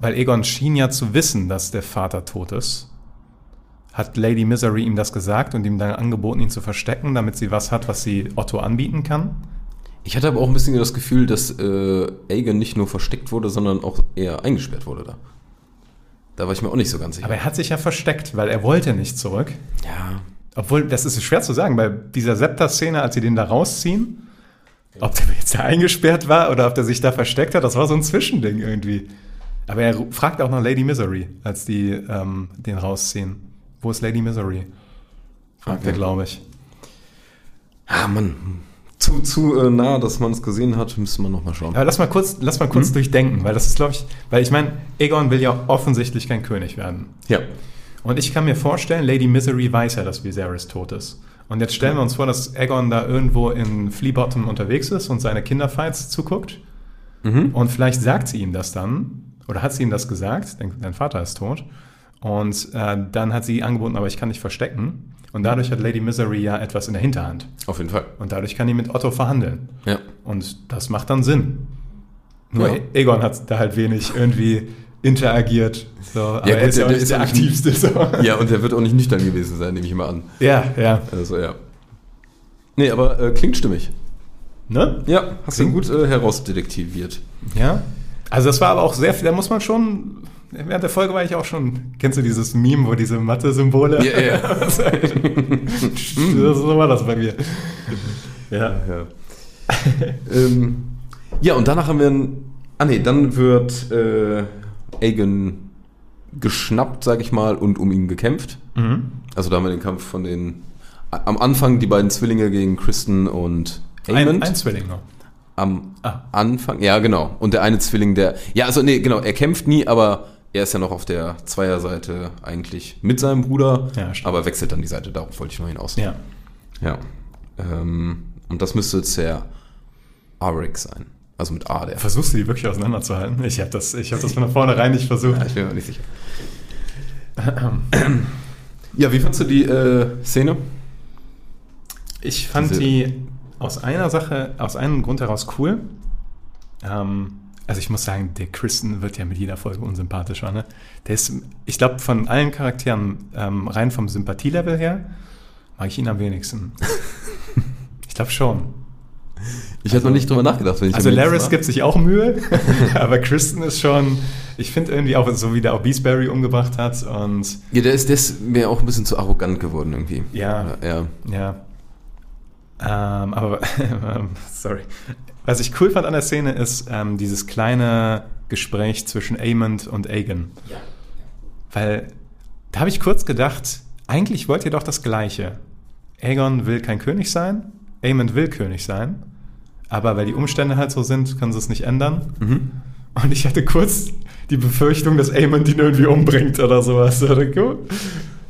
weil Egon schien ja zu wissen, dass der Vater tot ist, hat Lady Misery ihm das gesagt und ihm dann angeboten, ihn zu verstecken, damit sie was hat, was sie Otto anbieten kann. Ich hatte aber auch ein bisschen das Gefühl, dass äh, Aegon nicht nur versteckt wurde, sondern auch eher eingesperrt wurde da. Da war ich mir auch nicht so ganz sicher. Aber er hat sich ja versteckt, weil er wollte nicht zurück. ja, Obwohl, das ist schwer zu sagen, bei dieser Septa-Szene, als sie den da rausziehen, ob der jetzt da eingesperrt war oder ob der sich da versteckt hat, das war so ein Zwischending irgendwie. Aber er fragt auch nach Lady Misery, als die ähm, den rausziehen. Wo ist Lady Misery? Fragt Okay. er, glaube ich. ah, Mann. Zu, zu äh, nah, dass man es gesehen hat, müsste man nochmal schauen. Aber lass mal kurz, lass mal kurz durchdenken, weil das ist, glaube ich, weil ich meine, Aegon will ja offensichtlich kein König werden. Ja. Und ich kann mir vorstellen, Lady Misery weiß ja, dass Viserys tot ist. Und jetzt stellen wir uns vor, dass Aegon da irgendwo in Flea Bottom unterwegs ist und seine Kinderfights zuguckt. Mhm. Und vielleicht sagt sie ihm das dann, oder hat sie ihm das gesagt, dein, dein Vater ist tot. Und äh, dann hat sie angeboten, aber ich kann dich verstecken. Und dadurch hat Lady Misery ja etwas in der Hinterhand. Auf jeden Fall. Und dadurch kann die mit Otto verhandeln. Ja. Und das macht dann Sinn. Nur Ja. Aegon hat da halt wenig irgendwie interagiert. So, aber gut, er ist ja der- auch der nicht ist der nicht- aktivste. So. Ja, und der wird auch nicht nüchtern gewesen sein, nehme ich mal an. ja, ja. Also, ja. Nee, aber äh, klingt stimmig. Ne? Ja, hast du gut äh, herausdetektiviert. Ja. Also das war aber auch sehr viel, da muss man schon, während der Folge war ich auch schon, kennst du dieses Meme, wo diese Mathe-Symbole? Ja, ja. so war das bei mir. Ja. Ja. ähm, ja, und danach haben wir ein. Ah, nee, dann wird äh, Aegon geschnappt, sag ich mal, und um ihn gekämpft. Mhm. Also da haben wir den Kampf von den. Am Anfang die beiden Zwillinge gegen Kristen und Ein, Aemond. ein Zwilling noch. Am Ah. Anfang, ja genau. Und der eine Zwilling, der, ja also nee, genau, er kämpft nie, aber er ist ja noch auf der Zweierseite eigentlich mit seinem Bruder, Ja, stimmt. aber wechselt dann die Seite, darauf wollte ich noch hinaus. Ja. Ja. Ähm, und das müsste jetzt der Arik sein. Also mit A, der. Versuchst du die wirklich auseinanderzuhalten? Ich habe das, ich hab das von vornherein nicht versucht. Ja, ich bin mir nicht sicher. ja, wie fandst du die äh, Szene? Ich fand Diese- die aus einer Sache, aus einem Grund heraus cool. Ähm, also ich muss sagen, der Kristen wird ja mit jeder Folge unsympathischer. Ne? Der ist, ich glaube, von allen Charakteren ähm, rein vom Sympathielevel her mag ich ihn am wenigsten. ich glaube schon. Ich hatte noch nicht drüber nachgedacht, wenn ich Also Laris gibt sich auch Mühe, aber Kristen ist schon, ich finde irgendwie auch so, wie der auch Beastberry umgebracht hat und Ja, der ist, der ist mir auch ein bisschen zu arrogant geworden irgendwie. Ja. Ja. ja. Ähm, aber, sorry. Was ich cool fand an der Szene ist ähm, dieses kleine Gespräch zwischen Amond und Aegon. Ja. Weil da habe ich kurz gedacht, eigentlich wollt ihr doch das Gleiche. Aegon will kein König sein, Aemond will König sein, aber weil die Umstände halt so sind, können sie es nicht ändern. Mhm. Und ich hatte kurz die Befürchtung, dass Aemond ihn irgendwie umbringt oder sowas. Oder cool.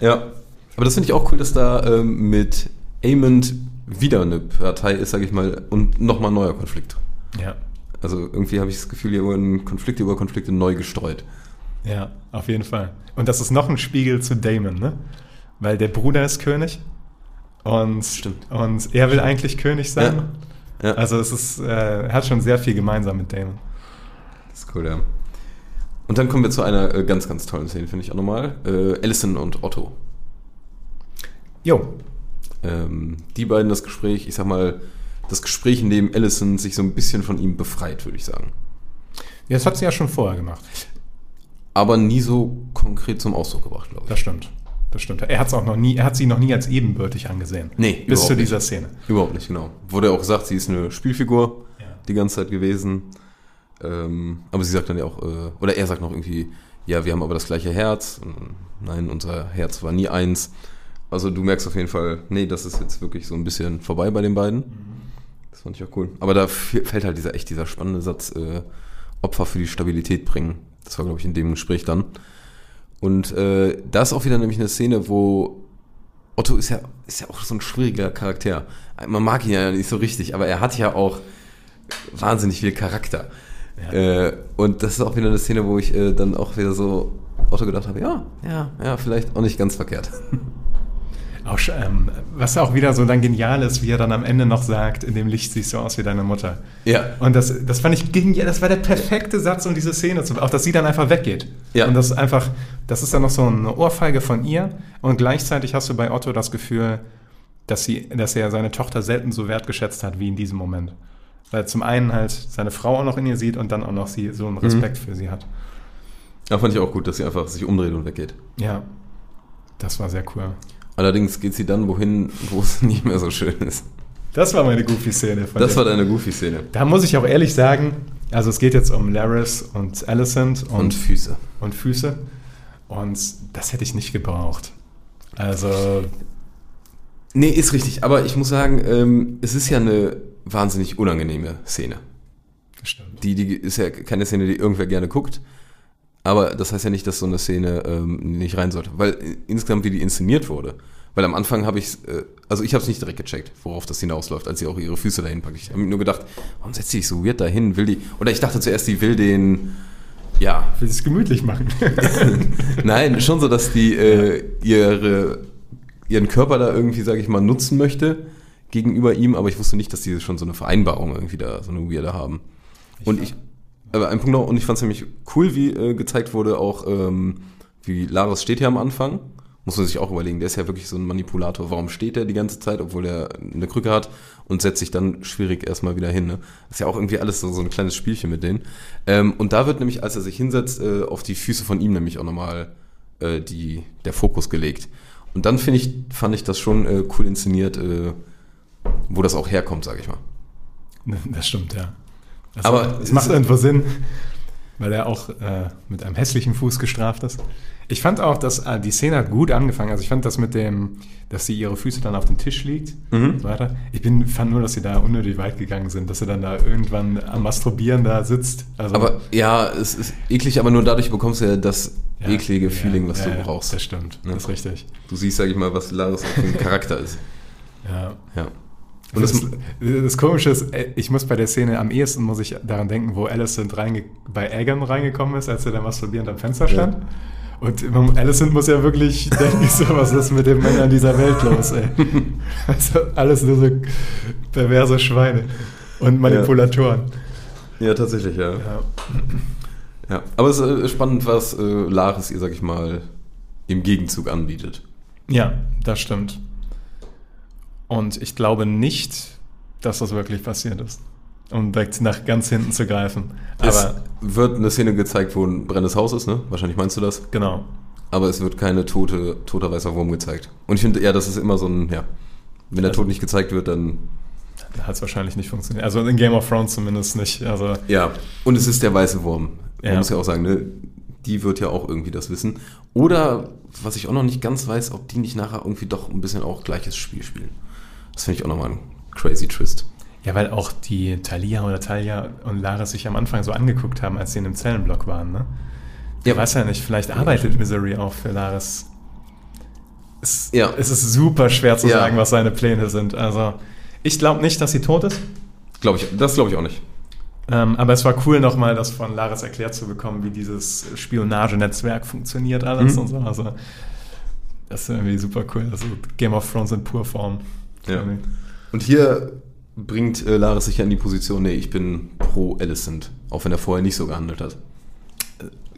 Ja. Aber das finde ich auch cool, dass da ähm, mit Amond wieder eine Partei ist, sage ich mal, und nochmal ein neuer Konflikt. Ja, Also irgendwie habe ich das Gefühl, hier wurden Konflikte über Konflikte neu gestreut. ja, auf jeden Fall. Und das ist noch ein Spiegel zu Damon, ne? Weil der Bruder ist König und, Stimmt. und er will eigentlich König sein. Ja. Also es ist, äh, er hat schon sehr viel gemeinsam mit Damon. Das ist cool, ja. Und dann kommen wir zu einer äh, ganz, ganz tollen Szene, finde ich auch nochmal. Äh, Alison und Otto. Jo, Ähm, die beiden das Gespräch, ich sag mal, das Gespräch, in dem Alison sich so ein bisschen von ihm befreit, würde ich sagen. ja, das hat sie ja schon vorher gemacht. Aber nie so konkret zum Ausdruck gebracht, glaube ich. Das stimmt. Das stimmt. Er hat es auch noch nie, er hat sie noch nie als ebenbürtig angesehen. Nee, Bis zu nicht. dieser Szene. Überhaupt nicht, genau. Wurde auch gesagt, sie ist eine Spielfigur Ja. die ganze Zeit gewesen. Ähm, aber sie sagt dann ja auch, äh, oder er sagt noch irgendwie, ja, wir haben aber das gleiche Herz. Nein, unser Herz war nie eins. Also du merkst auf jeden Fall, nee, das ist jetzt wirklich so ein bisschen vorbei bei den beiden. Das fand ich auch cool. Aber da fällt halt dieser echt dieser spannende Satz, äh, Opfer für die Stabilität bringen. Das war, glaube ich, in dem Gespräch dann. Und äh, da ist auch wieder nämlich eine Szene, wo Otto ist ja, ist ja auch so ein schwieriger Charakter. Man mag ihn ja nicht so richtig, aber er hat ja auch wahnsinnig viel Charakter. Äh, und das ist auch wieder eine Szene, wo ich äh, dann auch wieder so Otto gedacht habe, ja, ja, ja, vielleicht auch nicht ganz verkehrt. Auch, ähm, was auch wieder so dann genial ist, wie er dann am Ende noch sagt, in dem Licht siehst du aus wie deine Mutter. Ja. Und das, das fand ich genial, das war der perfekte Satz, um diese Szene zu, auch dass sie dann einfach weggeht. Ja. Und das ist einfach, das ist dann noch so eine Ohrfeige von ihr und gleichzeitig hast du bei Otto das Gefühl, dass sie, dass er seine Tochter selten so wertgeschätzt hat wie in diesem Moment. Weil zum einen halt seine Frau auch noch in ihr sieht und dann auch noch sie so einen Respekt für sie hat. Da fand ich auch gut, dass sie einfach sich umdreht und weggeht. Ja. Das war sehr cool. Allerdings geht sie dann wohin, wo es nicht mehr so schön ist. Das war meine Goofy-Szene. Das war deine Goofy-Szene. Da muss ich auch ehrlich sagen, also es geht jetzt um Laris und Alicent und, Und und, Füße. Füße. Und das hätte ich nicht gebraucht. Also, Nee, ist richtig. Aber ich muss sagen, ähm, es ist ja eine wahnsinnig unangenehme Szene. stimmt. Die, die ist ja keine Szene, die irgendwer gerne guckt. Aber das heißt ja nicht, dass so eine Szene ähm, nicht rein sollte. Weil äh, insgesamt, wie die inszeniert wurde. Weil am Anfang habe ich äh, also ich habe es nicht direkt gecheckt, worauf das hinausläuft, als sie auch ihre Füße dahin packt. Ich habe mir nur gedacht, warum setzt sie sich so weird dahin? Will die, oder ich dachte zuerst, die will den, ja, Will es gemütlich machen. Nein, schon so, dass die äh, ihre, ihren Körper da irgendwie, sage ich mal, nutzen möchte gegenüber ihm, aber ich wusste nicht, dass die schon so eine Vereinbarung irgendwie da, so eine Weirde haben. und ich, aber ein Punkt noch, und ich fand es nämlich cool, wie äh, gezeigt wurde, auch ähm, wie Laris steht hier am Anfang. Muss man sich auch überlegen, der ist ja wirklich so ein Manipulator. Warum steht er die ganze Zeit, obwohl er eine Krücke hat und setzt sich dann schwierig erstmal wieder hin? Ne? Ist ja auch irgendwie alles so, so ein kleines Spielchen mit denen. Ähm, und da wird nämlich, als er sich hinsetzt, äh, auf die Füße von ihm nämlich auch nochmal äh, die, der Fokus gelegt. Und dann finde ich, fand ich das schon äh, cool inszeniert, äh, wo das auch herkommt, sage ich mal. Das stimmt, ja. Also, Aber es macht irgendwo Sinn, weil er auch äh, mit einem hässlichen Fuß gestraft ist. Ich fand auch, dass äh, die Szene hat gut angefangen. Also ich fand das mit dem, dass sie ihre Füße dann auf dem Tisch liegt Mhm. und so weiter. Ich bin, fand nur, dass sie da unnötig weit gegangen sind, dass sie dann da irgendwann am Masturbieren da sitzt. Also, Aber ja, es ist eklig, aber nur dadurch bekommst du ja das ja, eklige ja, Feeling, was ja, du ja, brauchst. Das stimmt, das ist richtig. Du siehst, sag ich mal, was Laris für ein Charakter ist. Ja. Ja. Und das, das Komische ist, äh, ich muss bei der Szene am ehesten muss ich daran denken, wo Alicent reinge bei Egan reingekommen ist, als er da masturbierend am Fenster stand. Und man- Alicent muss ja wirklich denken, so, was ist mit den Männern dieser Welt los, ey. Also alles nur so perverse Schweine und Manipulatoren. Ja, tatsächlich, ja. Ja. ja. Aber es ist äh, spannend, was äh, Laris ihr, sag ich mal, im Gegenzug anbietet. ja, das stimmt. Und ich glaube nicht, dass das wirklich passiert ist. Um direkt nach ganz hinten zu greifen. Es- Aber wird eine Szene gezeigt, wo ein brennendes Haus ist, ne? Wahrscheinlich meinst du das. Genau. Aber es wird keine tote, toter weißer Wurm gezeigt. Und ich finde, ja, das ist immer so ein, ja. Wenn der Also- Tod nicht gezeigt wird, dann. Hat es wahrscheinlich nicht funktioniert. Also in Game of Thrones zumindest nicht. Also Ja. Und es ist der weiße Wurm. Man Ja. muss ja auch sagen, ne? Die wird ja auch irgendwie das wissen. Oder, was ich auch noch nicht ganz weiß, ob die nicht nachher irgendwie doch ein bisschen auch gleiches Spiel spielen. Das finde ich auch nochmal ein crazy Twist. Ja, weil auch die Talia oder Talia und Laris sich am Anfang so angeguckt haben, als sie in dem Zellenblock waren, ne? Ja, Ja. weiß ja nicht, vielleicht arbeitet Misery auch für Laris. Es, Ja. es ist super schwer zu Ja. sagen, was seine Pläne sind. Also, ich glaube nicht, dass sie tot ist. Glaube ich, das glaube ich auch nicht. Ähm, aber es war cool, nochmal das von Laris erklärt zu bekommen, wie dieses Spionagenetzwerk funktioniert alles Mhm. und so. Also, das ist irgendwie super cool. Also Game of Thrones in Purform. Ja. Und hier bringt äh, Laris sich ja in die Position, nee, ich bin pro Alicent, auch wenn er vorher nicht so gehandelt hat.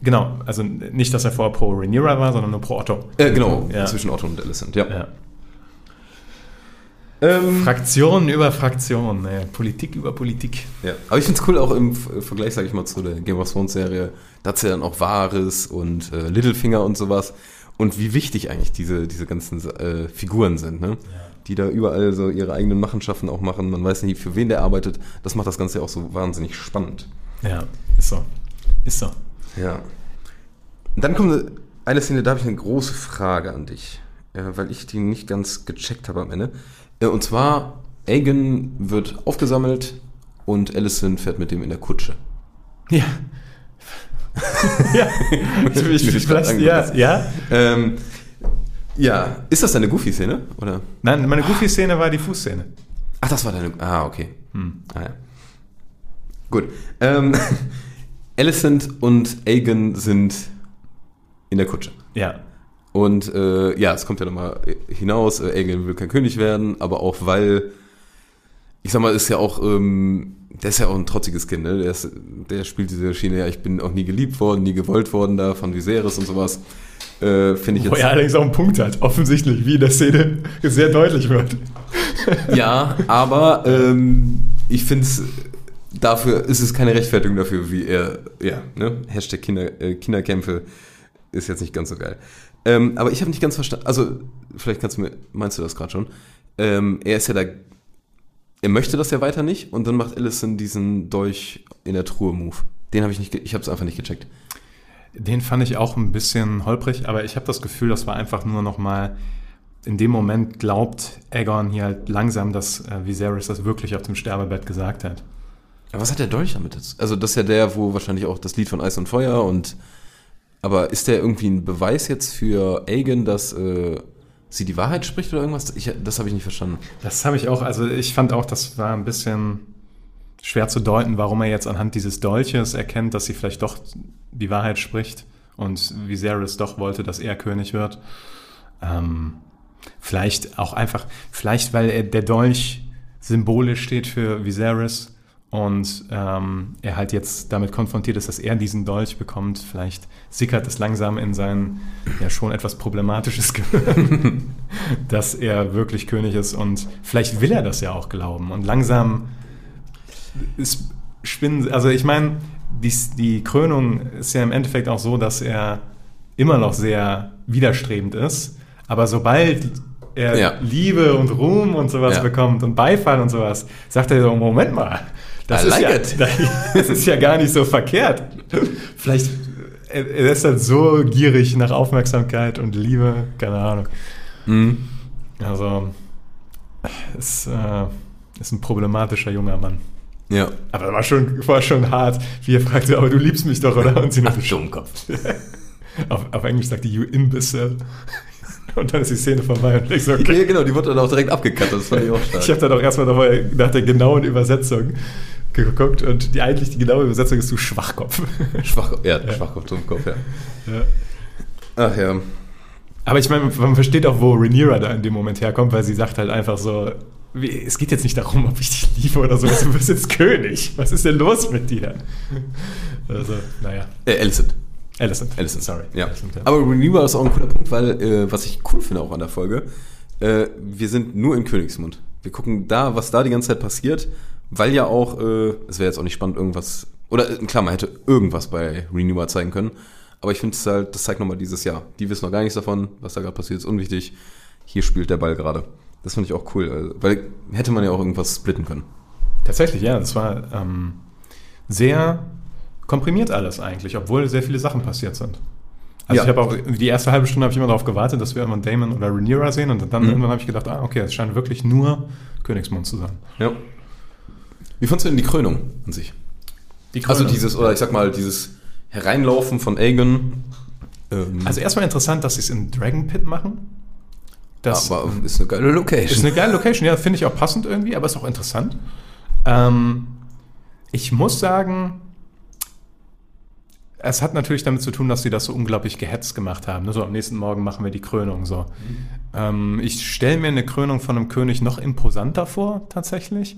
Genau, also nicht, dass er vorher pro Rhaenyra war, sondern nur pro Otto. Äh, genau, Ja. zwischen Otto und Alicent, ja. Ja. Ähm, Fraktion über Fraktion, ey. Politik über Politik. ja. Aber ich finde es cool auch im Vergleich, sage ich mal, zu der Game of Thrones Serie, da hat ja dann auch Varys und äh, Littlefinger und sowas. Und wie wichtig eigentlich diese, diese ganzen äh, Figuren sind, ne? Die da überall so ihre eigenen Machenschaften auch machen. Man weiß nicht, für wen der arbeitet. Das macht das Ganze ja auch so wahnsinnig spannend. Ja, ist so. Ist so. Ja. Und dann kommt eine- Szene, da habe ich eine große Frage an dich, äh, weil ich die nicht ganz gecheckt habe am Ende. Äh, Und zwar, Aegon wird aufgesammelt und Alicent fährt mit dem in der Kutsche. Ja. ja. Ich, ich, ich, ja, ja. Ähm, ja, ist das deine Goofy-Szene? Oder? Nein, meine Goofy-Szene war die Fußszene. Ach, das war deine. Ah, okay. Hm. Ah, ja. Gut. Ähm, Alicent und Aegon sind in der Kutsche. Ja. Und äh, ja, es kommt ja nochmal hinaus, äh, Aegon will kein König werden, aber auch weil, ich sag mal, ist ja auch, ähm, der ist ja auch ein trotziges Kind, ne? Der, ist, der spielt diese Schiene, ja, ich bin auch nie geliebt worden, nie gewollt worden da von Viserys und sowas. Äh, Finde ich Wo jetzt. er allerdings auch einen Punkt hat, offensichtlich, wie in der Szene sehr deutlich wird. Ja, aber ähm, ich finde es, dafür ist es keine Rechtfertigung dafür, wie er, ja, ne? Hashtag Kinder, äh, Kinderkämpfe ist jetzt nicht ganz so geil. Ähm, aber ich habe nicht ganz verstanden, also vielleicht kannst du mir, meinst du das gerade schon? Ähm, er ist ja da, er möchte das ja weiter nicht und dann macht Allison diesen Dolch in der Truhe-Move. Den habe ich nicht, ich habe es einfach nicht gecheckt. Den fand ich auch ein bisschen holprig, aber ich habe das Gefühl, das war einfach nur noch mal in dem Moment glaubt Aegon hier halt langsam, dass äh, Viserys das wirklich auf dem Sterbebett gesagt hat. Aber was hat der Dolch damit jetzt? Also das ist ja der, wo wahrscheinlich auch das Lied von Eis und Feuer und aber ist der irgendwie ein Beweis jetzt für Aegon, dass äh, sie die Wahrheit spricht oder irgendwas? Ich, das habe ich nicht verstanden. Das habe ich auch, also ich fand auch, das war ein bisschen schwer zu deuten, warum er jetzt anhand dieses Dolches erkennt, dass sie vielleicht doch die Wahrheit spricht und Viserys doch wollte, dass er König wird. Ähm, vielleicht auch einfach, vielleicht weil er, der Dolch symbolisch steht für Viserys und ähm, er halt jetzt damit konfrontiert ist, dass er diesen Dolch bekommt. Vielleicht sickert es langsam in sein ja schon etwas problematisches Gehirn, dass er wirklich König ist und vielleicht will er das ja auch glauben und langsam ist spinnen, also ich meine, die, die Krönung ist ja im Endeffekt auch so, dass er immer noch sehr widerstrebend ist, aber sobald er Ja. Liebe und Ruhm und sowas Ja. bekommt und Beifall und sowas, sagt er so, Moment mal, das, I ist, like ja, das ist ja gar nicht so verkehrt. Vielleicht, er, er ist halt so gierig nach Aufmerksamkeit und Liebe, keine Ahnung. Mhm. Also, ist, äh, ist ein problematischer junger Mann. Ja. Aber war schon, war schon hart, wie er fragte, aber du liebst mich doch, oder? Und sie nur Ach, Dummkopf. auf, auf Englisch sagt die, you imbecile. Und dann ist die Szene vorbei und ich so, Ja, okay. genau, die wurde dann auch direkt abgekattet, das fand ich auch stark. Ich habe dann auch erstmal nochmal nach der genauen Übersetzung geguckt und die eigentlich die genaue Übersetzung ist du Schwachkopf. Schwach, ja, Schwachkopf, Dummkopf, ja. ja. Ach ja. Aber ich meine, man versteht auch, wo Rhaenyra da in dem Moment herkommt, weil sie sagt halt einfach so, es geht jetzt nicht darum, ob ich dich liebe oder so, du bist jetzt König. Was ist denn los mit dir? Also, naja. Äh, Alicent. Alicent. Alicent, sorry. Ja. Alicent, ja. Aber Rhaenyra ist auch ein cooler Punkt, weil, äh, was ich cool finde auch an der Folge, äh, wir sind nur in Königsmund. Wir gucken da, was da die ganze Zeit passiert, weil ja auch, äh, es wäre jetzt auch nicht spannend, irgendwas Oder äh, klar, man hätte irgendwas bei Renewer zeigen können. Aber ich finde es halt, das zeigt nochmal dieses Jahr. Die wissen noch gar nichts davon, was da gerade passiert, ist unwichtig. Hier spielt der Ball gerade. Das finde ich auch cool, also, weil hätte man ja auch irgendwas splitten können. Tatsächlich, ja. Das war ähm, sehr komprimiert alles eigentlich, obwohl sehr viele Sachen passiert sind. Also Ja. ich habe auch die erste halbe Stunde habe ich immer darauf gewartet, dass wir irgendwann Damon oder Rhaenyra sehen und dann Mhm. irgendwann habe ich gedacht, ah, okay, es scheint wirklich nur Königsmund zu sein. Ja. Wie fandst du denn die Krönung an sich? Die Also Krönung. dieses, oder ich sag mal, dieses Hereinlaufen von Aegon. Ähm, Also erstmal interessant, dass sie es im Dragon Pit machen. Das aber ist eine geile Location. ist eine geile Location, ja, finde ich auch passend irgendwie, aber ist auch interessant. Ähm, ich muss sagen, es hat natürlich damit zu tun, dass sie das so unglaublich gehetzt gemacht haben. ne? So am nächsten Morgen machen wir die Krönung so. Ähm, ich stelle mir eine Krönung von einem König noch imposanter vor, tatsächlich.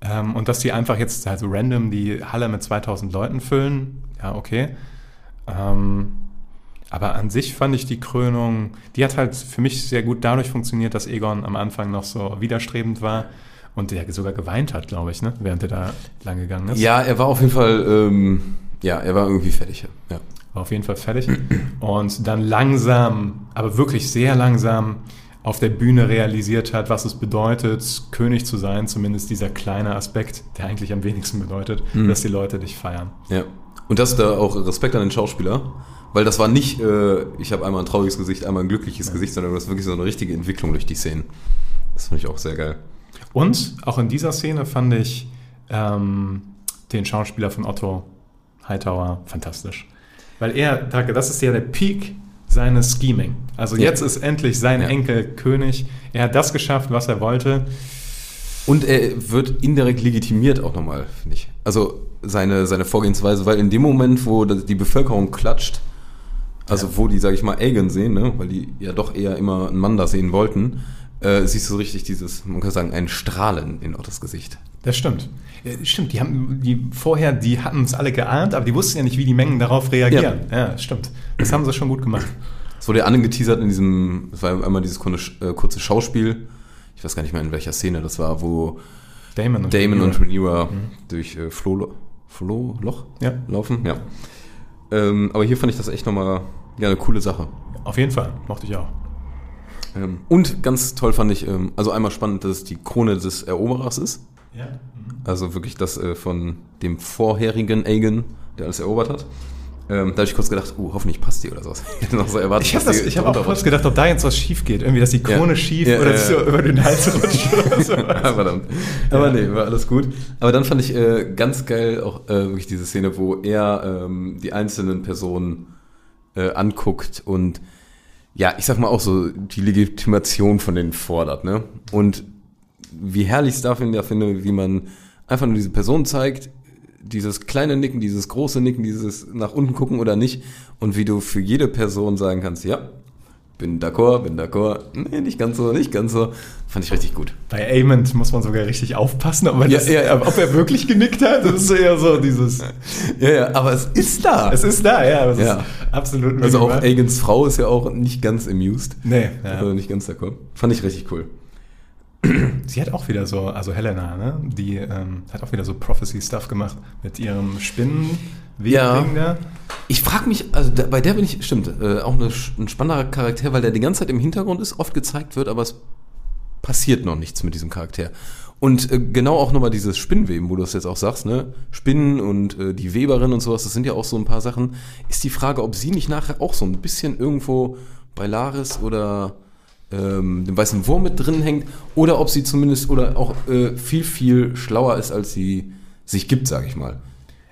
Ähm, und dass die einfach jetzt halt so random die Halle mit 2000 Leuten füllen, ja, okay. Ähm, aber an sich fand ich die Krönung, die hat halt für mich sehr gut dadurch funktioniert, dass Egon am Anfang noch so widerstrebend war und der sogar geweint hat, glaube ich, ne? während er da lang gegangen ist. ja, er war auf jeden Fall, ähm, ja, er war irgendwie fertig. Ja. War auf jeden Fall fertig. Und dann langsam, aber wirklich sehr langsam auf der Bühne realisiert hat, was es bedeutet, König zu sein, zumindest dieser kleine Aspekt, der eigentlich am wenigsten bedeutet, dass die Leute dich feiern. ja. Und das da auch Respekt an den Schauspieler, weil das war nicht, äh, ich habe einmal ein trauriges Gesicht, einmal ein glückliches Gesicht, sondern das ist wirklich so eine richtige Entwicklung durch die Szenen. Das fand ich auch sehr geil. Und auch in dieser Szene fand ich ähm, den Schauspieler von Otto Hightower fantastisch. Weil er, das ist ja der Peak seines Scheming. Also Ja. jetzt ist endlich sein Ja. Enkel König. Er hat das geschafft, was er wollte. Und er wird indirekt legitimiert auch nochmal, finde ich. Also seine, seine Vorgehensweise, weil in dem Moment, wo die Bevölkerung klatscht, also wo die, sage ich mal, Aegon sehen, ne, weil die ja doch eher immer einen Mann da sehen wollten, äh, siehst du so richtig dieses, man kann sagen, ein Strahlen in Ottos Gesicht. Das stimmt. Ja, Stimmt, die haben die vorher, die hatten es alle geahnt, aber die wussten ja nicht, wie die Mengen darauf reagieren. Ja, stimmt. Das haben sie schon gut gemacht. Es wurde ja angeteasert in diesem, es war einmal dieses kurze, äh, kurze Schauspiel, ich weiß gar nicht mehr in welcher Szene das war, wo Damon und Damon und Rhaenyra. Rhaenyra durch äh, Flohlo- Flohloch Ja. laufen. Ja. Ähm, aber hier fand ich das echt nochmal ja, eine coole Sache. Auf jeden Fall, mochte ich auch. Ähm, und ganz toll fand ich, ähm, also einmal spannend, dass es die Krone des Eroberers ist. Ja. Also wirklich das äh, von dem vorherigen Aegon, der alles erobert hat. Ähm, da habe ich kurz gedacht, oh, hoffentlich passt die oder sowas. Ich so erwartet, Ich ich hab auch kurz gedacht, ob da jetzt was schief geht. Irgendwie, dass die Krone Ja. schief Ja, oder ja, ja. so über den Hals rutscht oder so. Verdammt. Aber nee, war alles gut. Aber dann fand ich äh, ganz geil auch äh, wirklich diese Szene, wo er ähm, die einzelnen Personen äh, anguckt und ja, ich sag mal auch so die Legitimation von denen fordert, ne? Und wie herrlich ich es da finde, finde, wie man einfach nur diese Person zeigt, dieses kleine Nicken, dieses große Nicken, dieses nach unten gucken oder nicht und wie du für jede Person sagen kannst, ja, bin d'accord, bin d'accord, nee, nicht ganz so, nicht ganz so, fand ich richtig gut. Bei Amond muss man sogar richtig aufpassen, ob, Ja, das, ja, ja. ob er wirklich genickt hat. Das ist eher so dieses. Ja, ja, aber es ist da. Es ist da, ja. Es Ja. ist absolut also auch minimal. Agans Frau ist ja auch nicht ganz amused. Nee, ja. Also nicht ganz d'accord. Fand ich richtig cool. Sie hat auch wieder so, also Helena, ne? Die ähm, hat auch wieder so Prophecy-Stuff gemacht mit ihrem Spinnenweg Ja. Ich frage mich, also da, bei der bin ich, stimmt, äh, auch eine, ein spannender Charakter, weil der die ganze Zeit im Hintergrund ist, oft gezeigt wird, aber es passiert noch nichts mit diesem Charakter. Und äh, genau auch nochmal dieses Spinnweben, wo du es jetzt auch sagst, ne? Spinnen und äh, die Weberin und sowas, das sind ja auch so ein paar Sachen. Ist die Frage, ob sie nicht nachher auch so ein bisschen irgendwo bei Laris oder ähm, dem weißen Wurm mit drin hängt oder ob sie zumindest oder auch äh, viel, viel schlauer ist, als sie sich gibt, sage ich mal.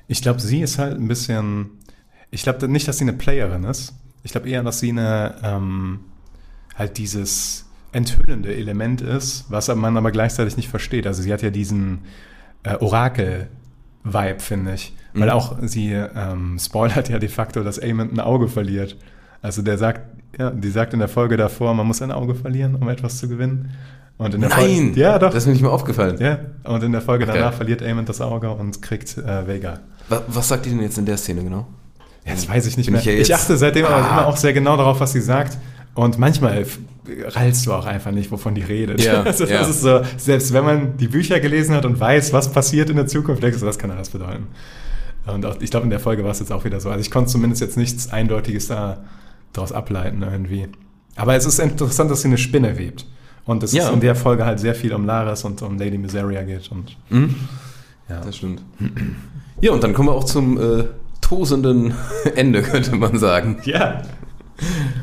Ich glaube, sie ist halt ein bisschen. Ich glaube nicht, dass sie eine Playerin ist. Ich glaube eher, dass sie eine ähm, halt dieses enthüllende Element ist, was man aber gleichzeitig nicht versteht. Also sie hat ja diesen äh, Orakel-Vibe, finde ich. Weil Mhm. auch sie ähm, spoilert ja de facto, dass Amond ein Auge verliert. Also der sagt, ja, die sagt in der Folge davor, man muss ein Auge verlieren, um etwas zu gewinnen. Und in der Nein! Folge, ja, doch. Das ist mir nicht mal aufgefallen. ja, und in der Folge Okay. danach verliert Amond das Auge und kriegt äh, Vega. Was, was sagt die denn jetzt in der Szene genau? Jetzt weiß ich nicht Bin mehr. ich ja Ich, achte seitdem aber Ah. immer auch sehr genau darauf, was sie sagt. Und manchmal rallst du auch einfach nicht, wovon die redet. Ja, also das ja. ist so, selbst wenn man die Bücher gelesen hat und weiß, was passiert in der Zukunft, denkst du, was kann das bedeuten? Und auch, ich glaube, in der Folge war es jetzt auch wieder so. Also ich konnte zumindest jetzt nichts Eindeutiges da daraus ableiten irgendwie. Aber es ist interessant, dass sie eine Spinne webt. Und es Ja. ist in der Folge halt sehr viel um Laris und um Lady Miseria geht. Und ja. Das stimmt. Ja, und dann kommen wir auch zum äh, tosenden Ende, könnte man sagen. ja.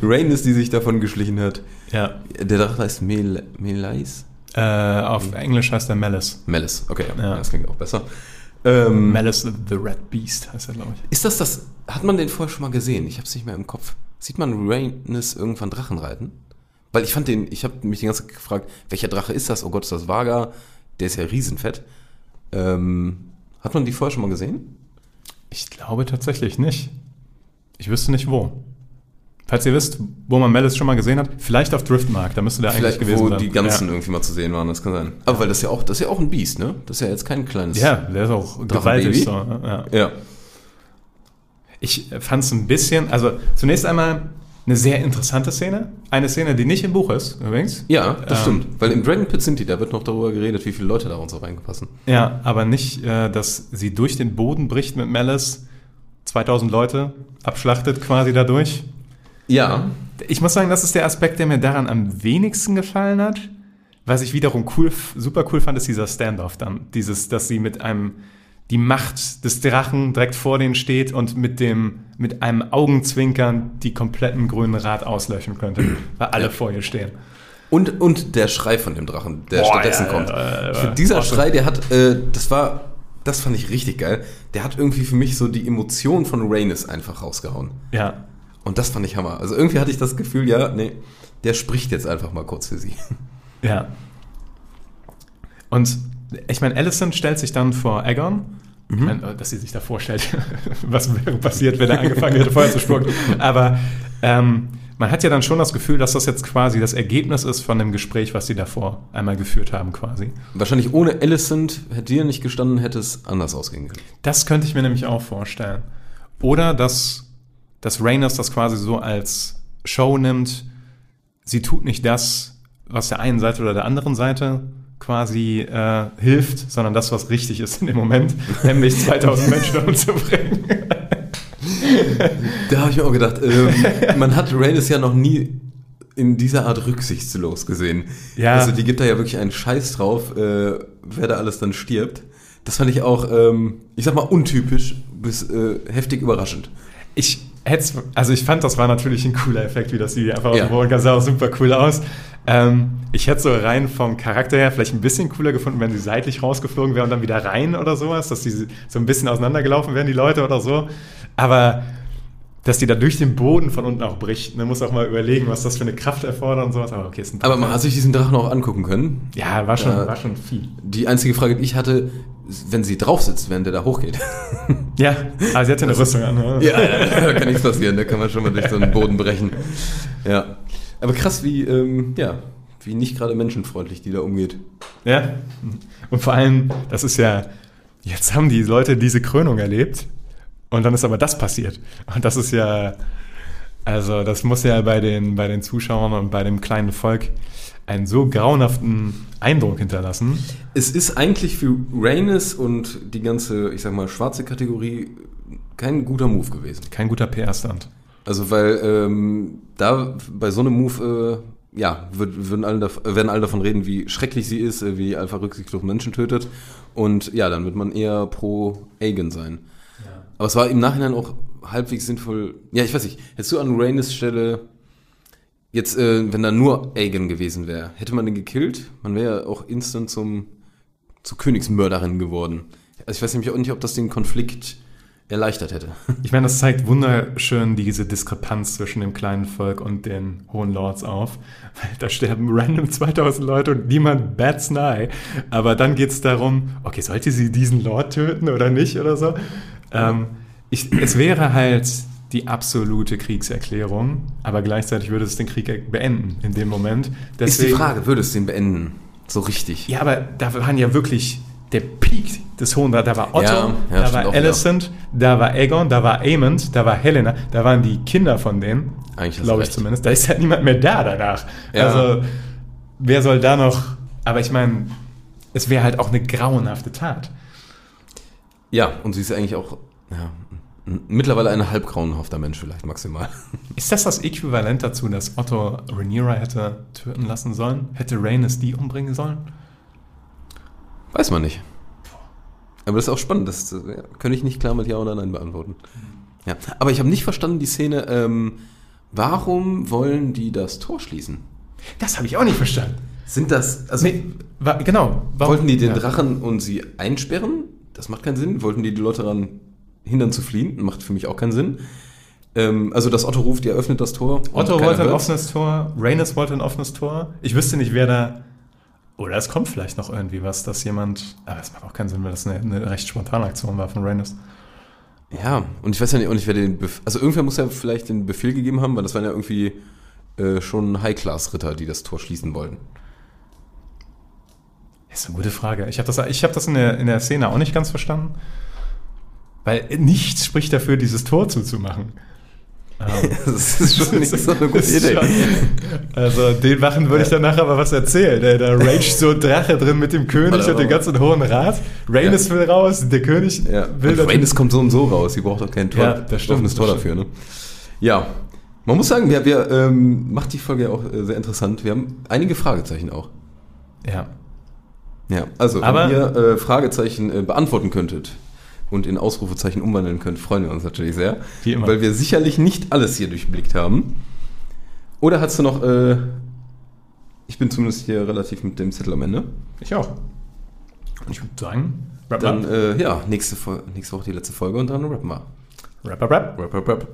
Rhaenys, die sich davon geschlichen hat. Ja. Der Drache heißt Mel Melais? Äh, auf Englisch heißt er Melis. Melis, okay, Ja. das klingt auch besser. Ähm, Melis the, the Red Beast heißt er, glaube ich. ist das das, hat man den vorher schon mal gesehen? Ich habe es nicht mehr im Kopf. Sieht man Rhaenys irgendwann Drachen reiten? Weil ich fand den, ich habe mich die ganze Zeit gefragt, welcher Drache ist das? Oh Gott, ist das Vaga? Der ist ja riesenfett. Ähm, hat man die vorher schon mal gesehen? Ich glaube tatsächlich nicht. Ich wüsste nicht wo. Falls ihr wisst, wo man Melis schon mal gesehen hat, vielleicht auf Driftmark, da müsste der eigentlich Vielleicht, gewesen wo sein. die ganzen Ja. irgendwie mal zu sehen waren, das kann sein. Aber weil das ja auch, das ist ja auch ein Biest, ne? Das ist ja jetzt kein kleines. Ja, der ist auch gewaltig. So, ja. Ja. Ich fand es ein bisschen, also zunächst einmal eine sehr interessante Szene. Eine Szene, die nicht im Buch ist, übrigens. Ja, das Ähm, stimmt. Weil im Dragon Pit sind die, da wird noch darüber geredet, wie viele Leute da und so reingepassen. Ja, aber nicht, äh, dass sie durch den Boden bricht mit Melis, 2000 Leute abschlachtet quasi dadurch. Ja. Ich muss sagen, das ist der Aspekt, der mir daran am wenigsten gefallen hat. Was ich wiederum cool, super cool fand, ist dieser Standoff dann. Dieses, dass sie mit einem, die Macht des Drachen direkt vor denen steht und mit dem, mit einem Augenzwinkern die kompletten grünen Rad auslöschen könnte, weil alle vor ihr stehen. Und, und der Schrei von dem Drachen, der Boah, stattdessen ja, kommt. ja, ja, dieser Awesome. Schrei, der hat, äh, das war, das fand ich richtig geil. Der hat irgendwie für mich so die Emotion von Rhaenys einfach rausgehauen. Ja. Und das fand ich Hammer. Also irgendwie hatte ich das Gefühl, ja, nee, der spricht jetzt einfach mal kurz für sie. Ja. Und ich meine, Alicent stellt sich dann vor Aegon. Ich meine, dass sie sich da vorstellt, was wäre passiert, wenn er angefangen hätte, Feuer zu spucken. Aber ähm, man hat ja dann schon das Gefühl, dass das jetzt quasi das Ergebnis ist von dem Gespräch, was sie davor einmal geführt haben, quasi. Wahrscheinlich ohne Alicent hätte dir nicht gestanden, hätte es anders ausgehen können. Das könnte ich mir nämlich auch vorstellen. Oder dass, dass Rhaenys das quasi so als Show nimmt, sie tut nicht das, was der einen Seite oder der anderen Seite quasi äh, hilft, sondern das, was richtig ist in dem Moment, nämlich 2000 Menschen umzubringen. Da habe ich mir auch gedacht, ähm, man hat Rhaenys ja noch nie in dieser Art rücksichtslos gesehen. Ja. Also die gibt da ja wirklich einen Scheiß drauf, äh, wer da alles dann stirbt. Das fand ich auch, ähm, ich sag mal, untypisch bis äh, heftig überraschend. Ich hätte also ich fand, das war natürlich ein cooler Effekt, wie das sie einfach aus dem Boden kam, sah auch super cool aus. Ähm, ich hätte so rein vom Charakter her vielleicht ein bisschen cooler gefunden, wenn sie seitlich rausgeflogen wäre und dann wieder rein oder sowas, dass die so ein bisschen auseinandergelaufen wären, die Leute oder so. Aber dass die da durch den Boden von unten auch bricht, man muss auch mal überlegen, was das für eine Kraft erfordert und sowas. Aber okay, ist ein Aber man hat sich diesen Drachen auch angucken können. ja, war schon, Da- war schon viel. Die einzige Frage, die ich hatte, wenn sie drauf sitzt, während der da hochgeht. Ja, aber sie hatte eine Rüstung an. ne? ja, da kann nichts passieren, da kann man schon mal durch so einen Boden brechen. Ja. Aber krass, wie, ähm, ja, wie nicht gerade menschenfreundlich die da umgeht. Ja. Und vor allem, das ist ja, jetzt haben die Leute diese Krönung erlebt und dann ist aber das passiert. Und das ist ja, also das muss ja bei den, bei den Zuschauern und bei dem kleinen Volk einen so grauenhaften Eindruck hinterlassen. Es ist eigentlich für Rhaenys und die ganze, ich sag mal, schwarze Kategorie kein guter Move gewesen. Kein guter PR-Stand. Also, weil ähm, da bei so einem Move, äh, ja, würd, würden alle, werden alle davon reden, wie schrecklich sie ist, äh, wie einfach rücksichtslos Menschen tötet. Und ja, dann wird man eher pro Aegon sein. Aber es war im Nachhinein auch halbwegs sinnvoll. Ja, ich weiß nicht, hättest du an Rhaenys Stelle jetzt, äh, wenn da nur Aegon gewesen wäre, hätte man den gekillt? Man wäre ja auch instant zum, zur Königsmörderin geworden. Also ich weiß nämlich auch nicht, ob das den Konflikt erleichtert hätte. Ich meine, das zeigt wunderschön diese Diskrepanz zwischen dem kleinen Volk und den hohen Lords auf. Weil da sterben random 2000 Leute und niemand bats eye. Aber dann geht es darum, okay, sollte sie diesen Lord töten oder nicht oder so? Ähm, ich, es wäre halt die absolute Kriegserklärung, aber gleichzeitig würde es den Krieg beenden in dem Moment. ist die Frage, würde es den beenden? So richtig? Ja, aber da waren ja wirklich der Peak des Hohen Rats. Da war Otto, Ja, ja, da war. Alicent, da war Aegon, da war Aemond, da war Helena, da waren die Kinder von denen, Eigentlich glaube ich zumindest. Da ist halt niemand mehr da danach. Ja. Also, wer soll da noch... Aber ich meine, es wäre halt auch eine grauenhafte Tat. Ja, und sie ist eigentlich auch, Ja. Mittlerweile ein halb grauenhafter Mensch vielleicht maximal. Ist das das Äquivalent dazu, dass Otto Rhaenyra hätte töten lassen sollen? Hätte Rhaenys die umbringen sollen? Weiß man nicht. Aber das ist auch spannend. Das äh, ja, kann ich nicht klar mit Ja oder Nein beantworten. Ja. Aber ich habe nicht verstanden die Szene. Ähm, warum wollen die das Tor schließen? Das habe ich auch nicht verstanden. Sind das. Also, Nee, wa genau. Warum- wollten die den ja. Drachen und sie einsperren? Das macht keinen Sinn. Wollten die die Leute daran hindern zu fliehen? Macht für mich auch keinen Sinn. Ähm, also, dass Otto ruft, ihr öffnet das Tor. Otto wollte ein hört's. offenes Tor, Rhaenys wollte ein offenes Tor. Ich wüsste nicht, wer da. Oder es kommt vielleicht noch irgendwie was, dass jemand. Aber es macht auch keinen Sinn, weil das eine, eine recht spontane Aktion war von Rhaenys. Ja, und ich weiß ja nicht, und ich werde den Bef also irgendwer muss ja vielleicht den Befehl gegeben haben, weil das waren ja irgendwie äh, schon High-Class-Ritter, die das Tor schließen wollten. Das ist eine gute Frage. Ich habe das, ich hab das in, der, in der Szene auch nicht ganz verstanden. Weil nichts spricht dafür, dieses Tor zuzumachen. Ähm, Das ist schon nicht so eine gute Das Idee. Also den Wachen würde ich danach aber was erzählen. Da, da rage so ein Drache drin mit dem König und dem ganzen Hohen Rat. Rhaenys will raus, der König Ja, will und Rhaenys kommt so und so raus, sie braucht auch kein Tor, Ja, das stimmt, offenes Tor das dafür. Ne? Ja, man muss sagen, wir, wir ähm, macht die Folge ja auch äh, sehr interessant. Wir haben einige Fragezeichen auch. Ja. Ja, also Aber- wenn ihr äh, Fragezeichen äh, beantworten könntet und in Ausrufezeichen umwandeln könnt, freuen wir uns natürlich sehr. Wie immer. Weil wir sicherlich nicht alles hier durchblickt haben. Oder hast du noch, äh, ich bin zumindest hier relativ mit dem Zettel am Ende. Ich auch. Ich würde sagen, wrap Dann, up. äh, ja, nächste, nächste Woche die letzte Folge und dann rappen wir. Wrap up, wrap. Rap, rap, rap.